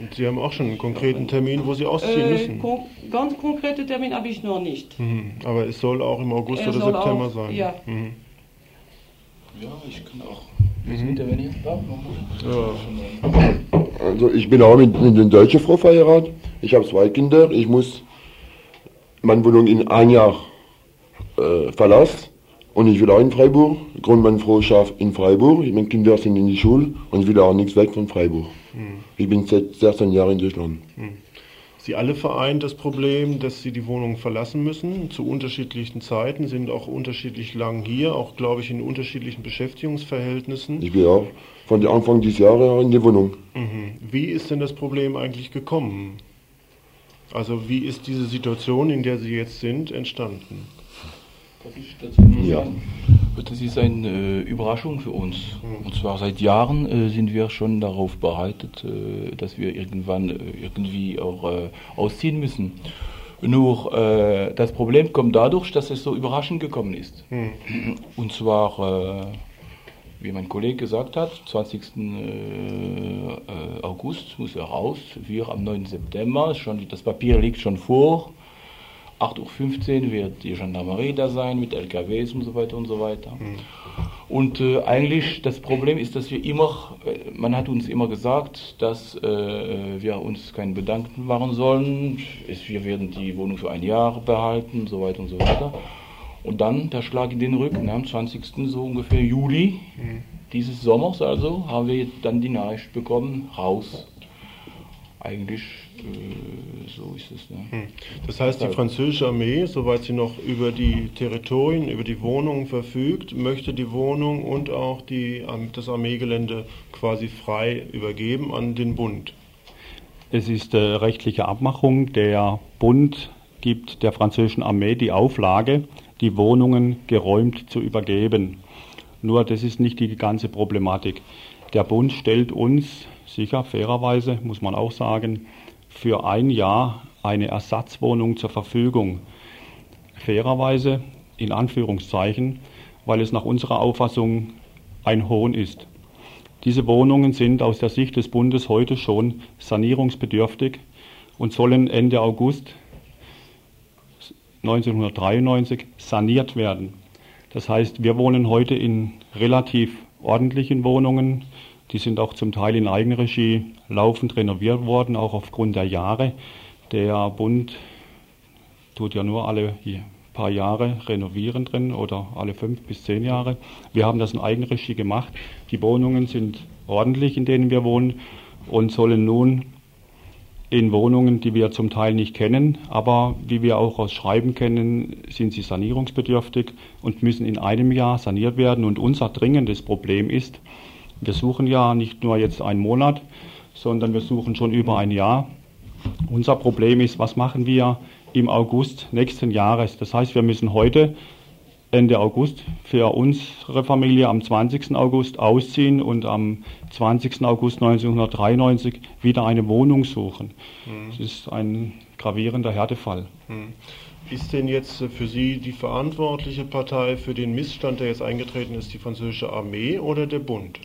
Und Sie haben auch schon einen konkreten Termin, wo Sie ausziehen äh, müssen? Kon ganz konkrete Termin habe ich noch nicht. Mhm. Aber es soll auch im August er oder September auch, sein? Ja. Mhm. Ja, ich kann auch. Mhm. Ja. Also ich bin auch mit, mit einer deutschen Frau verheiratet. Ich habe zwei Kinder. Ich muss meine Wohnung in ein Jahr äh, verlassen. Und ich will auch in Freiburg. Grund meiner Frau schafft in Freiburg. Meine Kinder sind in die Schule und ich will auch nichts weg von Freiburg. Mhm. Ich bin seit 16 Jahren in Deutschland. Mhm. Sie alle vereint das Problem, dass sie die Wohnung verlassen müssen, zu unterschiedlichen Zeiten, sind auch unterschiedlich lang hier, auch glaube ich in unterschiedlichen Beschäftigungsverhältnissen. Ich bin auch von Anfang dieses Jahres in die Wohnung. Mhm. Wie ist denn das Problem eigentlich gekommen? Also wie ist diese Situation, in der Sie jetzt sind, entstanden? Ja. Das ist eine äh, Überraschung für uns. Mhm. Und zwar seit Jahren äh, sind wir schon darauf bereitet, äh, dass wir irgendwann äh, irgendwie auch äh, ausziehen müssen. Nur äh, das Problem kommt dadurch, dass es so überraschend gekommen ist. Mhm. Und zwar, wie mein Kollege gesagt hat, 20. August muss er raus, wir am 9. September, schon, das Papier liegt schon vor. 8.15 Uhr wird die Gendarmerie da sein mit LKWs und so weiter und so weiter. Mhm. Und äh, eigentlich das Problem ist, dass wir immer, äh, man hat uns immer gesagt, dass äh, wir uns keinen Bedanken machen sollen. Es, wir werden die Wohnung für ein Jahr behalten und so weiter und so weiter. Und dann der Schlag in den Rücken, am 20. so ungefähr Juli mhm. dieses Sommers also, haben wir dann die Nachricht bekommen, raus. Eigentlich äh, so ist es. Ne? Hm. Das heißt, die französische Armee, soweit sie noch über die Territorien, über die Wohnungen verfügt, möchte die Wohnung und auch die, das Armeegelände quasi frei übergeben an den Bund. Es ist äh, rechtliche Abmachung. Der Bund gibt der französischen Armee die Auflage, die Wohnungen geräumt zu übergeben. Nur das ist nicht die ganze Problematik. Der Bund stellt uns, sicher fairerweise, muss man auch sagen, für ein Jahr eine Ersatzwohnung zur Verfügung. Fairerweise, in Anführungszeichen, weil es nach unserer Auffassung ein Hohn ist. Diese Wohnungen sind aus der Sicht des Bundes heute schon sanierungsbedürftig und sollen Ende August 1993 saniert werden. Das heißt, wir wohnen heute in relativ ordentlichen Wohnungen, die sind auch zum Teil in Eigenregie laufend renoviert worden, auch aufgrund der Jahre. Der Bund tut ja nur alle paar Jahre renovieren drin oder alle fünf bis zehn Jahre. Wir haben das in Eigenregie gemacht. Die Wohnungen sind ordentlich, in denen wir wohnen und sollen nun in Wohnungen, die wir zum Teil nicht kennen, aber wie wir auch aus Schreiben kennen, sind sie sanierungsbedürftig und müssen in einem Jahr saniert werden. Und unser dringendes Problem ist, wir suchen ja nicht nur jetzt einen Monat, sondern wir suchen schon über ein Jahr. Unser Problem ist, was machen wir im August nächsten Jahres? Das heißt, wir müssen heute Ende August für unsere Familie am 20. August ausziehen und am 20. August 1993 wieder eine Wohnung suchen. Mhm. Das ist ein gravierender Härtefall. Mhm. Ist denn jetzt für Sie die verantwortliche Partei für den Missstand, der jetzt eingetreten ist, die französische Armee oder der Bund?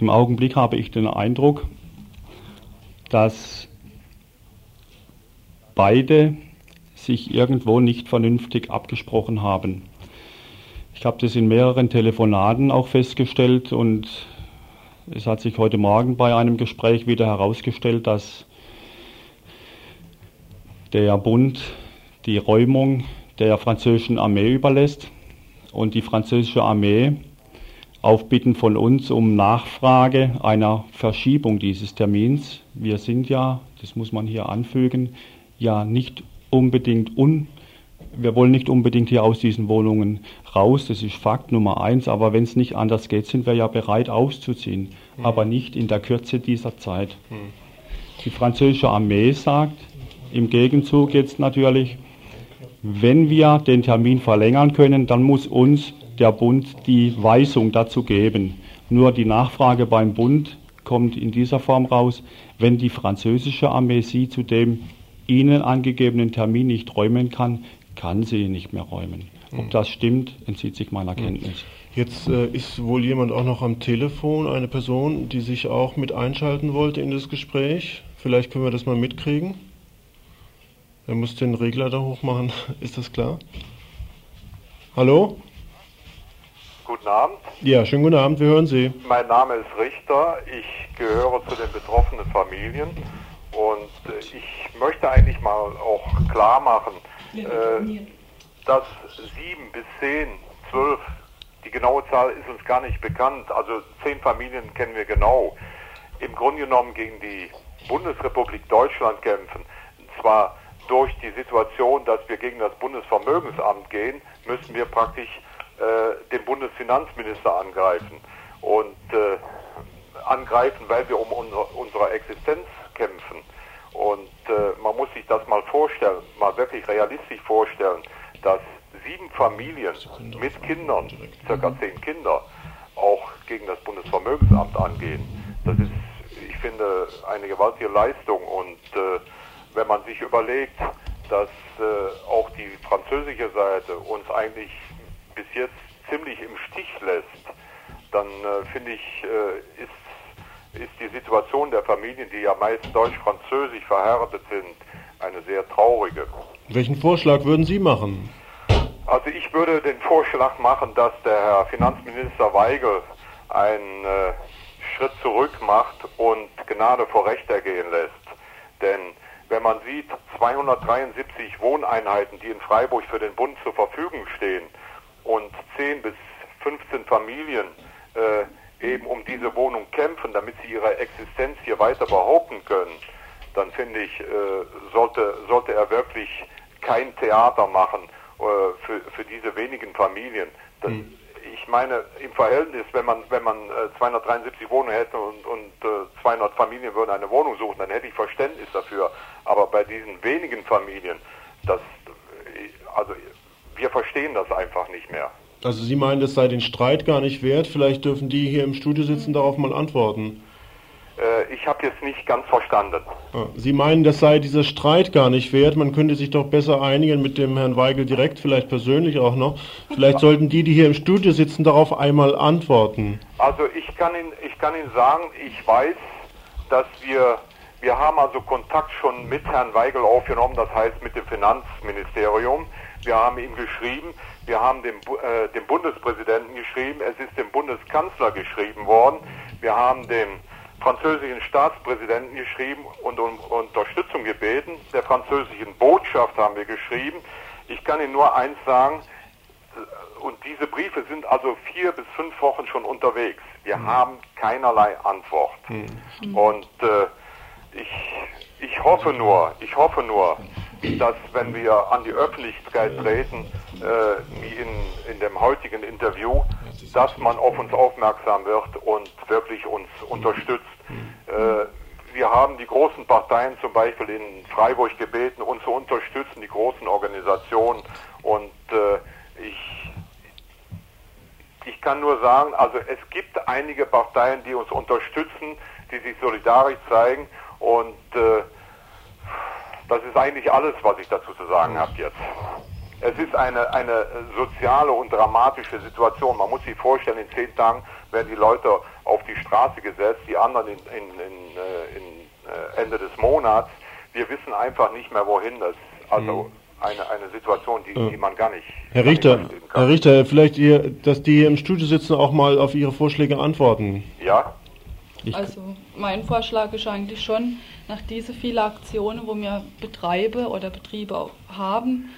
Im Augenblick habe ich den Eindruck, dass beide sich irgendwo nicht vernünftig abgesprochen haben. Ich habe das in mehreren Telefonaten auch festgestellt und es hat sich heute Morgen bei einem Gespräch wieder herausgestellt, dass der Bund die Räumung der französischen Armee überlässt und die französische Armee auf Bitten von uns um Nachfrage einer Verschiebung dieses Termins. Wir sind ja, das muss man hier anfügen, ja nicht unbedingt un wir wollen nicht unbedingt hier aus diesen Wohnungen raus, das ist Fakt Nummer eins, aber wenn es nicht anders geht, sind wir ja bereit auszuziehen, mhm. aber nicht in der Kürze dieser Zeit. Mhm. Die französische Armee sagt im Gegenzug jetzt natürlich, wenn wir den Termin verlängern können, dann muss uns der Bund die Weisung dazu geben. Nur die Nachfrage beim Bund kommt in dieser Form raus, wenn die französische Armee sie zu dem ihnen angegebenen Termin nicht räumen kann, kann sie nicht mehr räumen. Ob hm. das stimmt, entzieht sich meiner hm. Kenntnis. Jetzt äh, ist wohl jemand auch noch am Telefon, eine Person, die sich auch mit einschalten wollte in das Gespräch. Vielleicht können wir das mal mitkriegen. Er muss den Regler da hochmachen, ist das klar? Hallo? Guten Abend. Ja, schönen guten Abend, wir hören Sie. Mein Name ist Richter. Ich gehöre zu den betroffenen Familien und äh, ich möchte eigentlich mal auch klar machen, äh, dass sieben bis zehn, zwölf die genaue Zahl ist uns gar nicht bekannt. Also zehn Familien kennen wir genau. Im Grunde genommen gegen die Bundesrepublik Deutschland kämpfen. Und zwar durch die Situation, dass wir gegen das Bundesvermögensamt gehen, müssen wir praktisch äh, den Bundesfinanzminister angreifen. Und äh, angreifen, weil wir um unsere, unsere Existenz kämpfen. Und äh, man muss sich das mal vorstellen, mal wirklich realistisch vorstellen, dass sieben Familien mit Kindern, circa zehn Kinder, auch gegen das Bundesvermögensamt angehen. Das ist, ich finde, eine gewaltige Leistung. Und äh, wenn man sich überlegt, dass äh, auch die französische Seite uns eigentlich bis jetzt ziemlich im Stich lässt, dann äh, finde ich, äh, ist, ist die Situation der Familien, die ja meist deutsch-französisch verheiratet sind, eine sehr traurige. Welchen Vorschlag würden Sie machen? Also ich würde den Vorschlag machen, dass der Herr Finanzminister Weigel einen äh, Schritt zurück macht und Gnade vor Recht ergehen lässt. Denn wenn man sieht, 273 Wohneinheiten, die in Freiburg für den Bund zur Verfügung stehen und 10 bis 15 Familien äh, eben um diese Wohnung kämpfen, damit sie ihre Existenz hier weiter behaupten können, dann finde ich, äh, sollte, sollte er wirklich kein Theater machen äh, für, für diese wenigen Familien. Das, hm. Ich meine, im Verhältnis, wenn man, wenn man äh, 273 Wohnungen hätte und, und äh, 200 Familien würden eine Wohnung suchen, dann hätte ich Verständnis dafür. Aber bei diesen wenigen Familien, das, also wir verstehen das einfach nicht mehr. Also Sie meinen, das sei den Streit gar nicht wert? Vielleicht dürfen die hier im Studio sitzen darauf mal antworten. Äh, ich habe jetzt nicht ganz verstanden. Ah, Sie meinen, das sei dieser Streit gar nicht wert. Man könnte sich doch besser einigen mit dem Herrn Weigel direkt, vielleicht persönlich auch noch. Vielleicht sollten die, die hier im Studio sitzen, darauf einmal antworten. Also ich kann Ihnen, ich kann Ihnen sagen, ich weiß, dass wir, wir haben also Kontakt schon mit Herrn Weigel aufgenommen, das heißt mit dem Finanzministerium. Wir haben ihm geschrieben, wir haben dem, äh, dem Bundespräsidenten geschrieben, es ist dem Bundeskanzler geschrieben worden, wir haben dem französischen Staatspräsidenten geschrieben und um Unterstützung gebeten. Der französischen Botschaft haben wir geschrieben. Ich kann Ihnen nur eins sagen, und diese Briefe sind also vier bis fünf Wochen schon unterwegs. Wir mhm. haben keinerlei Antwort. Mhm. Und äh, ich, ich hoffe nur, ich hoffe nur, dass wenn wir an die Öffentlichkeit treten, äh, wie in, in dem heutigen Interview, dass man auf uns aufmerksam wird und wirklich uns unterstützt. Äh, wir haben die großen Parteien zum Beispiel in Freiburg gebeten, uns zu unterstützen, die großen Organisationen. Und äh, ich, ich kann nur sagen, also es gibt einige Parteien, die uns unterstützen, die sich solidarisch zeigen. Und äh, das ist eigentlich alles, was ich dazu zu sagen habe jetzt. Es ist eine, eine soziale und dramatische Situation. Man muss sich vorstellen, in zehn Tagen werden die Leute auf die Straße gesetzt, die anderen in, in, in, äh, in äh, Ende des Monats. Wir wissen einfach nicht mehr, wohin das. Also mhm. eine, eine Situation, die, die man gar nicht. Herr Richter, Herr Richter, vielleicht ihr, dass die hier im Studio sitzen, auch mal auf Ihre Vorschläge antworten. Ja. Ich also mein Vorschlag ist eigentlich schon, nach diese vielen Aktionen, wo wir Betreibe oder Betriebe haben,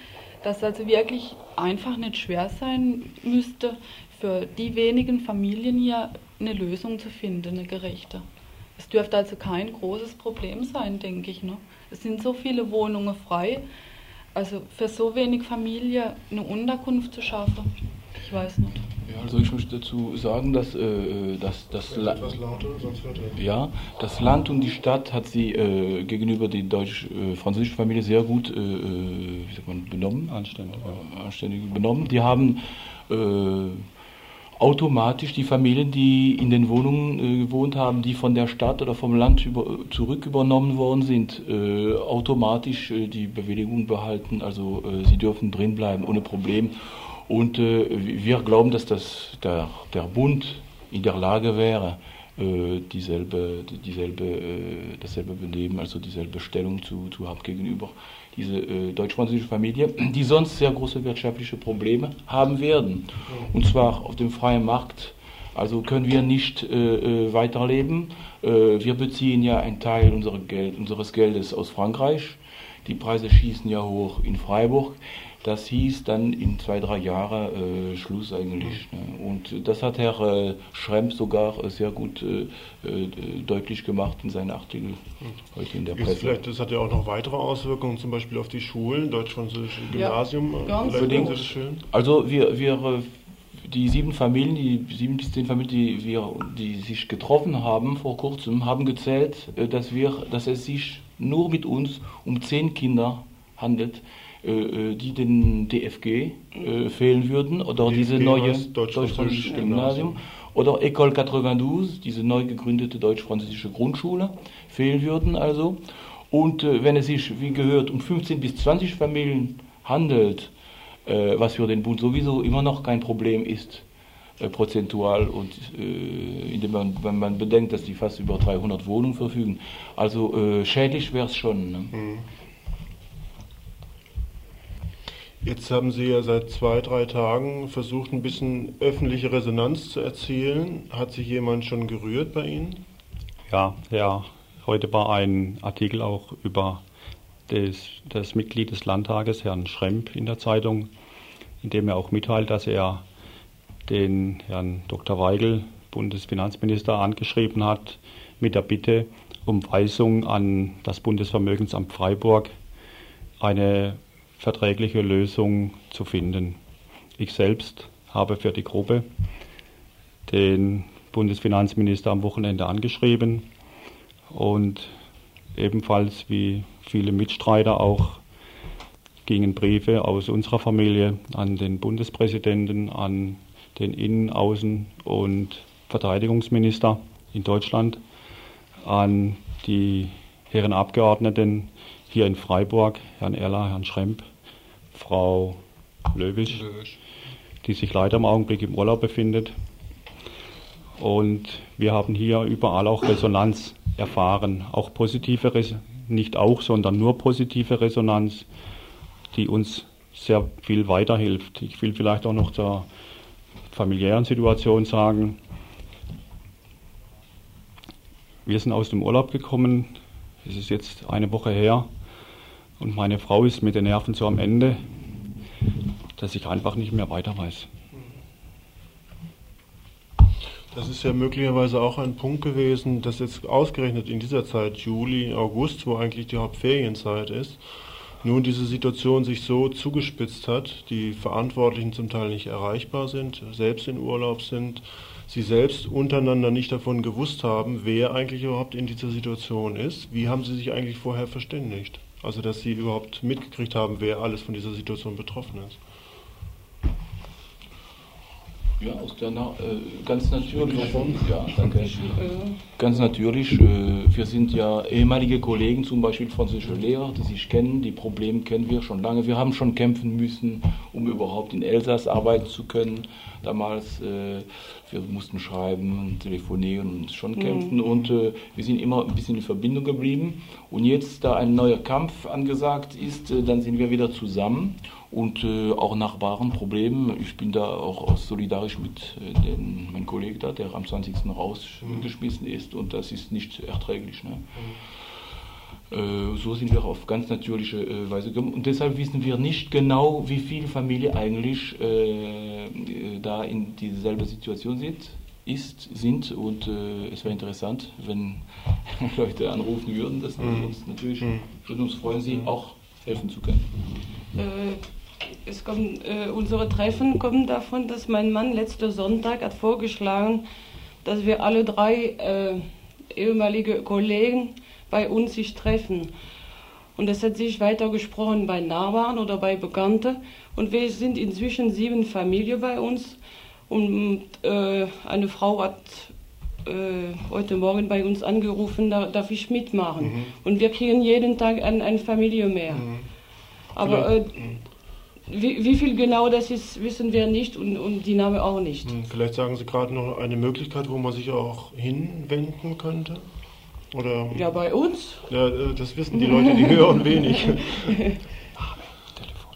dass also wirklich einfach nicht schwer sein müsste, für die wenigen Familien hier eine Lösung zu finden, eine gerechte. Es dürfte also kein großes Problem sein, denke ich. Ne? Es sind so viele Wohnungen frei. Also für so wenig Familie eine Unterkunft zu schaffen, ich weiß nicht. Ja, also ich möchte dazu sagen, dass, äh, dass, dass La ja, das Land und die Stadt hat sie äh, gegenüber der deutsch-französischen äh, Familie sehr gut äh, äh, wie sagt man, benommen. Anständig. Ja. Anständig benommen. Die haben äh, automatisch die Familien, die in den Wohnungen gewohnt haben, die von der Stadt oder vom Land über, zurück übernommen worden sind, automatisch die Bewilligung behalten. Also sie dürfen drin bleiben ohne Problem. Und äh, wir glauben, dass das der, der Bund in der Lage wäre, äh, dieselbe, dieselbe, äh, dasselbe Benehmen, also dieselbe Stellung zu, zu haben gegenüber diese äh, deutsch-französische Familie, die sonst sehr große wirtschaftliche Probleme haben werden. Und zwar auf dem freien Markt. Also können wir nicht äh, äh weiterleben. Äh, wir beziehen ja einen Teil unserer Geld, unseres Geldes aus Frankreich. Die Preise schießen ja hoch in Freiburg. Das hieß dann in zwei, drei Jahren äh, Schluss eigentlich. Ne? Und das hat Herr äh, Schremp sogar äh, sehr gut äh, äh, deutlich gemacht in seinen Artikel heute in der Presse. Vielleicht, das hat ja auch noch weitere Auswirkungen, zum Beispiel auf die Schulen, deutsch-französische Gymnasium. Ja, ganz unbedingt. Also wir, wir die sieben Familien, die sieben bis zehn Familien, die, wir, die sich getroffen haben vor kurzem, haben gezählt, äh, dass, wir, dass es sich nur mit uns um zehn Kinder handelt, äh, äh, die den DFG äh, fehlen würden oder DFG diese neue deutsch-französische Gymnasium oder École 92, diese neu gegründete deutsch-französische Grundschule, fehlen würden also. Und äh, wenn es sich, wie gehört, um 15 bis 20 Familien handelt, äh, was für den Bund sowieso immer noch kein Problem ist, äh, prozentual und indem man, wenn man bedenkt, dass die fast über 300 Wohnungen verfügen. Also schädlich wäre es schon. Ne? Mhm. Jetzt haben Sie ja seit zwei, drei Tagen versucht, ein bisschen öffentliche Resonanz zu erzielen. Hat sich jemand schon gerührt bei Ihnen? Ja, ja. Heute war ein Artikel auch über das, das Mitglied des Landtages, Herrn Schremp, in der Zeitung, in dem er auch mitteilt, dass er den Herrn Dr. Weigel, Bundesfinanzminister, angeschrieben hat mit der Bitte um Weisung an das Bundesvermögensamt Freiburg, eine verträgliche Lösung zu finden. Ich selbst habe für die Gruppe den Bundesfinanzminister am Wochenende angeschrieben und ebenfalls wie viele Mitstreiter auch gingen Briefe aus unserer Familie an den Bundespräsidenten, an den Innen-, Außen- und Verteidigungsminister in Deutschland, an die Herren Abgeordneten hier in Freiburg, Herrn Erler, Herrn Schremp, Frau Löwisch, die sich leider im Augenblick im Urlaub befindet. Und wir haben hier überall auch Resonanz erfahren, auch positive, nicht auch, sondern nur positive Resonanz, die uns sehr viel weiterhilft. Ich will vielleicht auch noch zur familiären Situation sagen. Wir sind aus dem Urlaub gekommen, es ist jetzt eine Woche her. Und meine Frau ist mit den Nerven so am Ende, dass ich einfach nicht mehr weiter weiß. Das ist ja möglicherweise auch ein Punkt gewesen, dass jetzt ausgerechnet in dieser Zeit, Juli, August, wo eigentlich die Hauptferienzeit ist, nun diese Situation sich so zugespitzt hat, die Verantwortlichen zum Teil nicht erreichbar sind, selbst in Urlaub sind, sie selbst untereinander nicht davon gewusst haben, wer eigentlich überhaupt in dieser Situation ist. Wie haben sie sich eigentlich vorher verständigt? Also, dass Sie überhaupt mitgekriegt haben, wer alles von dieser Situation betroffen ist. Ja, aus der Na äh, ganz natürlich. Ja, danke. Ganz natürlich. Äh, wir sind ja ehemalige Kollegen, zum Beispiel französische Lehrer, die sich kennen. Die Probleme kennen wir schon lange. Wir haben schon kämpfen müssen, um überhaupt in Elsass arbeiten zu können. Damals, äh, wir mussten schreiben, telefonieren und schon mhm. kämpfen. Mhm. Und äh, wir sind immer ein bisschen in Verbindung geblieben. Und jetzt, da ein neuer Kampf angesagt ist, äh, dann sind wir wieder zusammen und äh, auch nach wahren Problemen. Ich bin da auch solidarisch mit äh, den, meinem Kollegen da, der am 20. rausgeschmissen mhm. ist und das ist nicht erträglich. Ne? Mhm. Äh, so sind wir auf ganz natürliche äh, Weise gekommen und deshalb wissen wir nicht genau, wie viele Familien eigentlich äh, äh, da in dieselbe Situation sind. Ist, sind und es wäre interessant, wenn Leute anrufen würden, dass mhm. uns natürlich mhm. würde uns freuen, sie auch helfen zu können es kommt, äh, unsere Treffen kommen davon, dass mein Mann letzten Sonntag hat vorgeschlagen, dass wir alle drei äh, ehemalige Kollegen bei uns sich treffen. Und das hat sich weitergesprochen bei Nachbarn oder bei Bekannten. Und wir sind inzwischen sieben Familien bei uns. Und äh, eine Frau hat äh, heute Morgen bei uns angerufen, da darf ich mitmachen. Mhm. Und wir kriegen jeden Tag eine, eine Familie mehr. Mhm. Aber äh, Wie, wie, viel genau das ist, wissen wir nicht und, und die Name auch nicht. Hm, vielleicht sagen Sie gerade noch eine Möglichkeit, wo man sich auch hinwenden könnte? Oder, ja, bei uns. Ja, äh, das wissen die Leute, die hören wenig.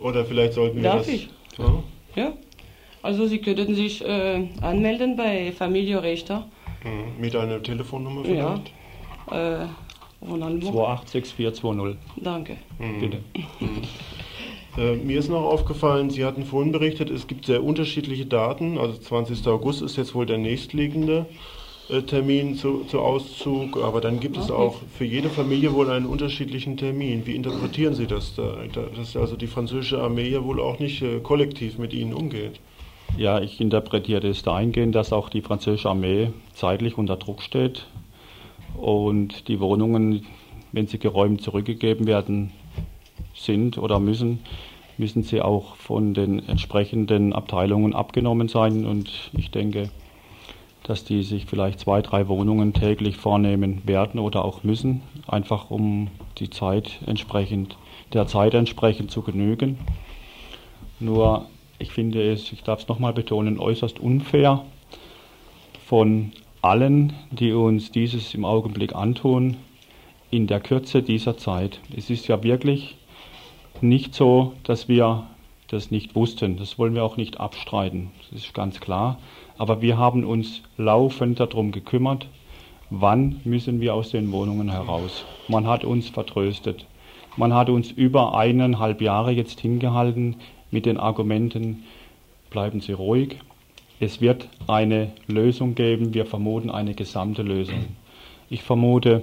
Oder vielleicht sollten wir Darf das... ich? Ja. ja. Also Sie könnten sich äh, anmelden bei Familie Rechter. Mhm. Mit einer Telefonnummer vielleicht? Ja. Äh, 286420. Danke. Mhm. Bitte. Mhm. Äh, mir ist noch aufgefallen, Sie hatten vorhin berichtet, es gibt sehr unterschiedliche Daten. Also 20. August ist jetzt wohl der nächstliegende äh, Termin zu, zu, Auszug, aber dann gibt es auch für jede Familie wohl einen unterschiedlichen Termin. Wie interpretieren Sie das, da, dass also die französische Armee ja wohl auch nicht äh, kollektiv mit Ihnen umgeht? Ja, ich interpretiere das dahingehend, dass auch die französische Armee zeitlich unter Druck steht und die Wohnungen, wenn sie geräumt zurückgegeben werden sind oder müssen, müssen sie auch von den entsprechenden Abteilungen abgenommen sein. Und ich denke, dass die sich vielleicht zwei, drei Wohnungen täglich vornehmen werden oder auch müssen, einfach um die Zeit entsprechend, der Zeit entsprechend zu genügen. Nur ich finde es, ich darf es nochmal betonen, äußerst unfair von allen, die uns dieses im Augenblick antun, in der Kürze dieser Zeit. Es ist ja wirklich nicht so, dass wir das nicht wussten. Das wollen wir auch nicht abstreiten. Das ist ganz klar. Aber wir haben uns laufend darum gekümmert, wann müssen wir aus den Wohnungen heraus. Man hat uns vertröstet. Man hat uns über eineinhalb Jahre jetzt hingehalten mit den Argumenten, bleiben Sie ruhig, es wird eine Lösung geben, wir vermuten eine gesamte Lösung. Ich vermute,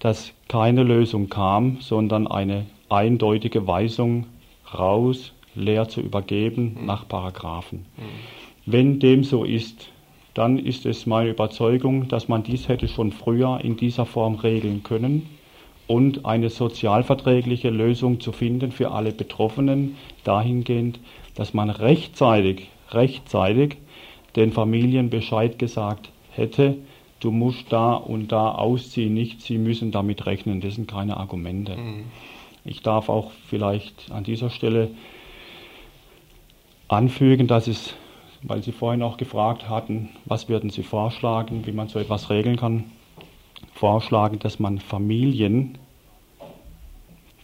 dass keine Lösung kam, sondern eine eindeutige Weisung raus, leer zu übergeben mhm. nach Paragraphen. Mhm. Wenn dem so ist, dann ist es meine Überzeugung, dass man dies hätte schon früher in dieser Form regeln können und eine sozialverträgliche Lösung zu finden für alle Betroffenen, dahingehend, dass man rechtzeitig, rechtzeitig den Familien Bescheid gesagt hätte, du musst da und da ausziehen, nicht, sie müssen damit rechnen, das sind keine Argumente. Mhm. Ich darf auch vielleicht an dieser Stelle anfügen, dass es, weil Sie vorhin auch gefragt hatten, was würden Sie vorschlagen, wie man so etwas regeln kann, vorschlagen, dass man Familien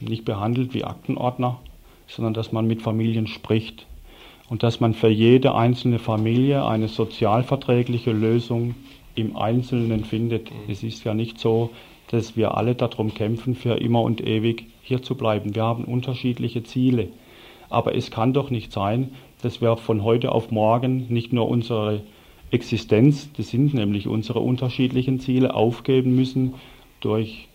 nicht behandelt wie Aktenordner, sondern dass man mit Familien spricht und dass man für jede einzelne Familie eine sozialverträgliche Lösung im Einzelnen findet. Es ist ja nicht so, dass wir alle darum kämpfen, für immer und ewig hier zu bleiben. Wir haben unterschiedliche Ziele. Aber es kann doch nicht sein, dass wir von heute auf morgen nicht nur unsere Existenz, das sind nämlich unsere unterschiedlichen Ziele, aufgeben müssen durch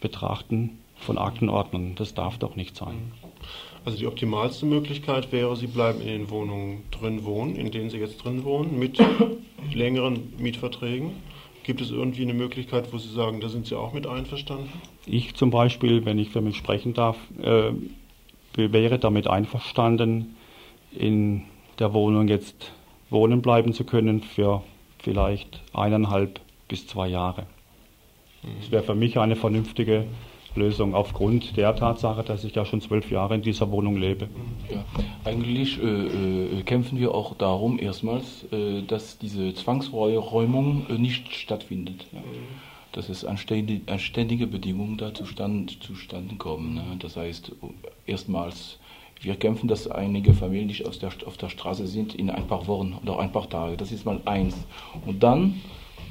Betrachten von Aktenordnern. Das darf doch nicht sein. Also die optimalste Möglichkeit wäre, Sie bleiben in den Wohnungen drin wohnen, in denen Sie jetzt drin wohnen, mit längeren Mietverträgen. Gibt es irgendwie eine Möglichkeit, wo Sie sagen, da sind Sie auch mit einverstanden? Ich zum Beispiel, wenn ich für mich sprechen darf, äh, wäre damit einverstanden, in der Wohnung jetzt wohnen bleiben zu können für vielleicht eineinhalb bis zwei Jahre. Das wäre für mich eine vernünftige Lösung aufgrund der Tatsache, dass ich ja schon zwölf Jahre in dieser Wohnung lebe. Ja, eigentlich äh, äh, kämpfen wir auch darum, erstmals, äh, dass diese Zwangsräumung äh, nicht stattfindet. Ja. Dass es anständige, Bedingungen da zustande, zustande kommen. Ne? Das heißt, erstmals, wir kämpfen, dass einige Familien nicht aus der, auf der Straße sind in ein paar Wochen oder ein paar Tage. Das ist mal eins. Und dann,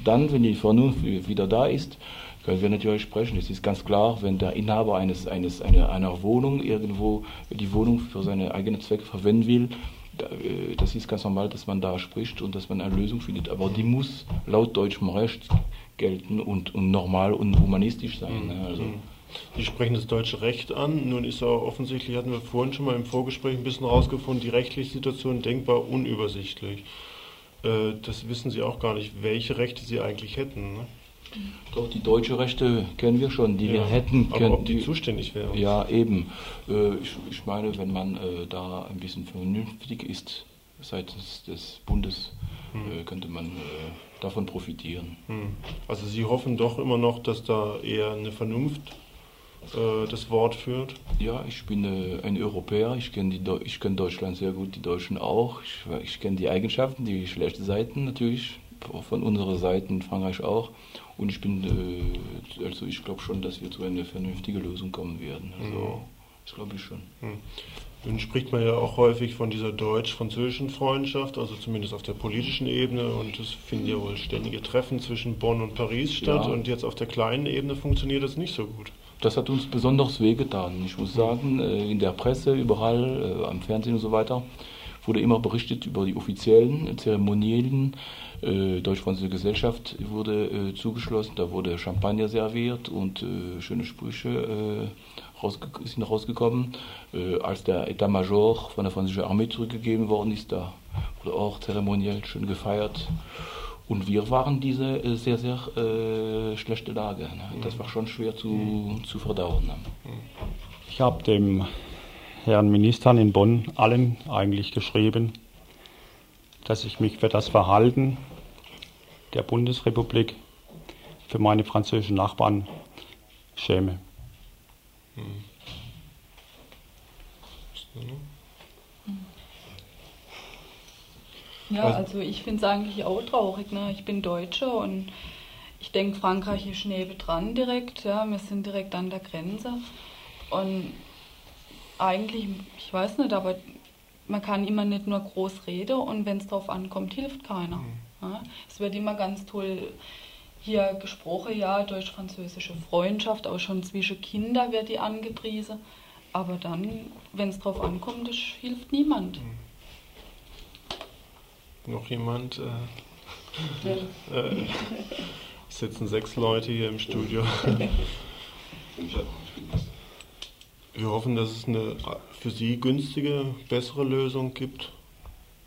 dann wenn die Vernunft wieder da ist, können wir natürlich sprechen. Es ist ganz klar, wenn der Inhaber eines, eines, einer, einer Wohnung irgendwo die Wohnung für seine eigenen Zwecke verwenden will, äh, das ist ganz normal, dass man da spricht und dass man eine Lösung findet. Aber die muss laut deutschem Recht gelten und, und normal und humanistisch sein. Ne? Also, Sie sprechen das deutsche Recht an. Nun ist auch offensichtlich, hatten wir vorhin schon mal im Vorgespräch ein bisschen rausgefunden, die rechtliche Situation denkbar unübersichtlich. Äh, das wissen Sie auch gar nicht, welche Rechte Sie eigentlich hätten. Ne? Doch, die deutsche Rechte kennen wir schon, die ja, wir hätten können. Aber ob die, die zuständig wären. Ja, eben. Äh, ich, ich, meine, wenn man äh, da ein bisschen vernünftig ist seitens des Bundes, hm. Äh, könnte man davon profitieren. Hm. Also Sie hoffen doch immer noch, dass da eher eine Vernunft äh, das Wort führt? Ja, ich bin äh, ein Europäer, ich kenne kenn Deutschland sehr gut, die Deutschen auch. Ich, ich kenne die Eigenschaften, die schlechten Seiten natürlich, von unserer Seite in Frankreich auch. Und ich bin, äh, also ich glaube schon, dass wir zu einer vernünftigen Lösung kommen werden. Also, mhm. das glaube ich schon. Mhm. Nun spricht man ja auch häufig von dieser deutsch-französischen Freundschaft, also zumindest auf der politischen Ebene. Und es finden ja wohl ständige Treffen zwischen Bonn und Paris statt. Ja. Und jetzt auf der kleinen Ebene funktioniert das nicht so gut. Das hat uns besonders wehgetan. Ich muss sagen, äh, in der Presse, überall, äh, am Fernsehen und so weiter, wurde immer berichtet über die offiziellen Zeremonien. Äh, Deutsch-Französische Gesellschaft wurde zugeschlossen, da wurde Champagner serviert und schöne Sprüche rausge sind rausgekommen. als der Etat-Major von der französischen Armee zurückgegeben worden ist, da wurde auch zeremoniell schön gefeiert. Und wir waren diese äh, sehr, sehr äh, schlechte Lage. Ne? Das war schon schwer zu, mhm. zu verdauen. Ne? Ich habe dem Herrn Ministern in Bonn allen eigentlich geschrieben, dass ich mich für das Verhalten der Bundesrepublik für meine französischen Nachbarn schäme. Mhm. Ja, also ich finde es eigentlich auch traurig. Ne? Ich bin Deutsche und ich denke, Frankreich ist neben dran direkt. Ja, wir sind direkt an der Grenze. Und eigentlich, ich weiß nicht, aber man kann immer nicht nur groß reden und wenn es darauf ankommt, hilft keiner. Mhm. Ja? Es wird immer ganz toll hier gesprochen, ja, deutsch-französische Freundschaft, auch schon zwischen Kindern wird die angepriesen. Aber dann, wenn es darauf ankommt, das hilft niemand. Mhm noch jemand? Äh, äh, sitzen sechs Leute hier im Studio. Wir hoffen, dass es eine für Sie günstige, bessere Lösung gibt,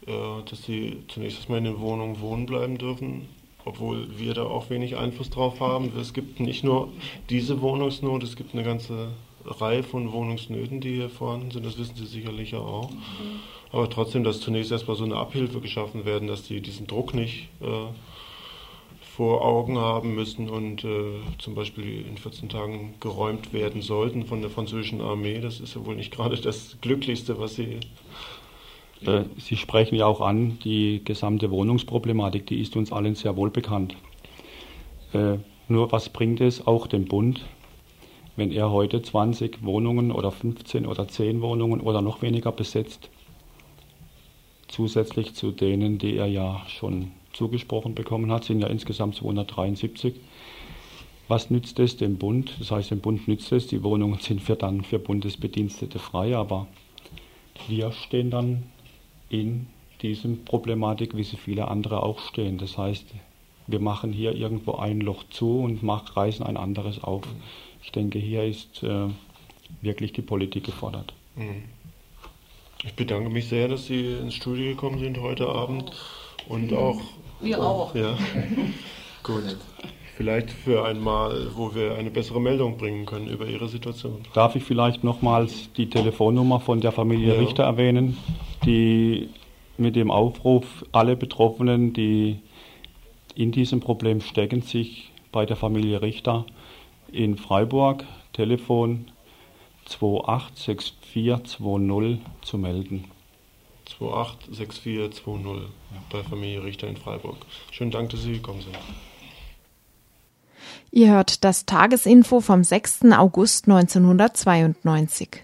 äh, dass Sie zunächst erstmal in den Wohnungen wohnen bleiben dürfen, obwohl wir da auch wenig Einfluss drauf haben. Es gibt nicht nur diese Wohnungsnot, es gibt eine ganze Reihe von Wohnungsnöten, die hier vorhanden sind, das wissen Sie sicherlich ja auch. Mhm. Aber trotzdem, dass zunächst erstmal so eine Abhilfe geschaffen werden, dass die diesen Druck nicht äh, vor Augen haben müssen und äh, zum Beispiel in 14 Tagen geräumt werden sollten von der französischen Armee. Das ist ja wohl nicht gerade das Glücklichste, was Sie. Äh, Sie sprechen ja auch an, die gesamte Wohnungsproblematik, die ist uns allen sehr wohl bekannt. Äh, nur was bringt es auch dem Bund, wenn er heute 20 Wohnungen oder 15 oder 10 Wohnungen oder noch weniger besetzt, zusätzlich zu denen, die er ja schon zugesprochen bekommen hat, sind ja insgesamt 273. Was nützt es dem Bund? Das heißt, dem Bund nützt es, die Wohnungen sind für dann für Bundesbedienstete frei, aber wir stehen dann in diesem Problematik, wie sie viele andere auch stehen. Das heißt, wir machen hier irgendwo ein Loch zu und reißen ein anderes auf. Ich denke, hier ist äh, wirklich die Politik gefordert. Mhm. Ich bedanke mich sehr, dass Sie ins Studio gekommen sind heute Abend und auch. Wir auch. Ja. Gut. Vielleicht für einmal, wo wir eine bessere Meldung bringen können über Ihre Situation. Darf ich vielleicht nochmals die Telefonnummer von der Familie ja. Richter erwähnen, die mit dem Aufruf, alle Betroffenen, die in diesem Problem stecken, sich bei der Familie Richter in Freiburg, Telefon 286420 zu melden. 286420 ja. bei Familie Richter in Freiburg. Schönen Dank, dass Sie gekommen sind. Ihr hört das Tagesinfo vom 6. August 1992.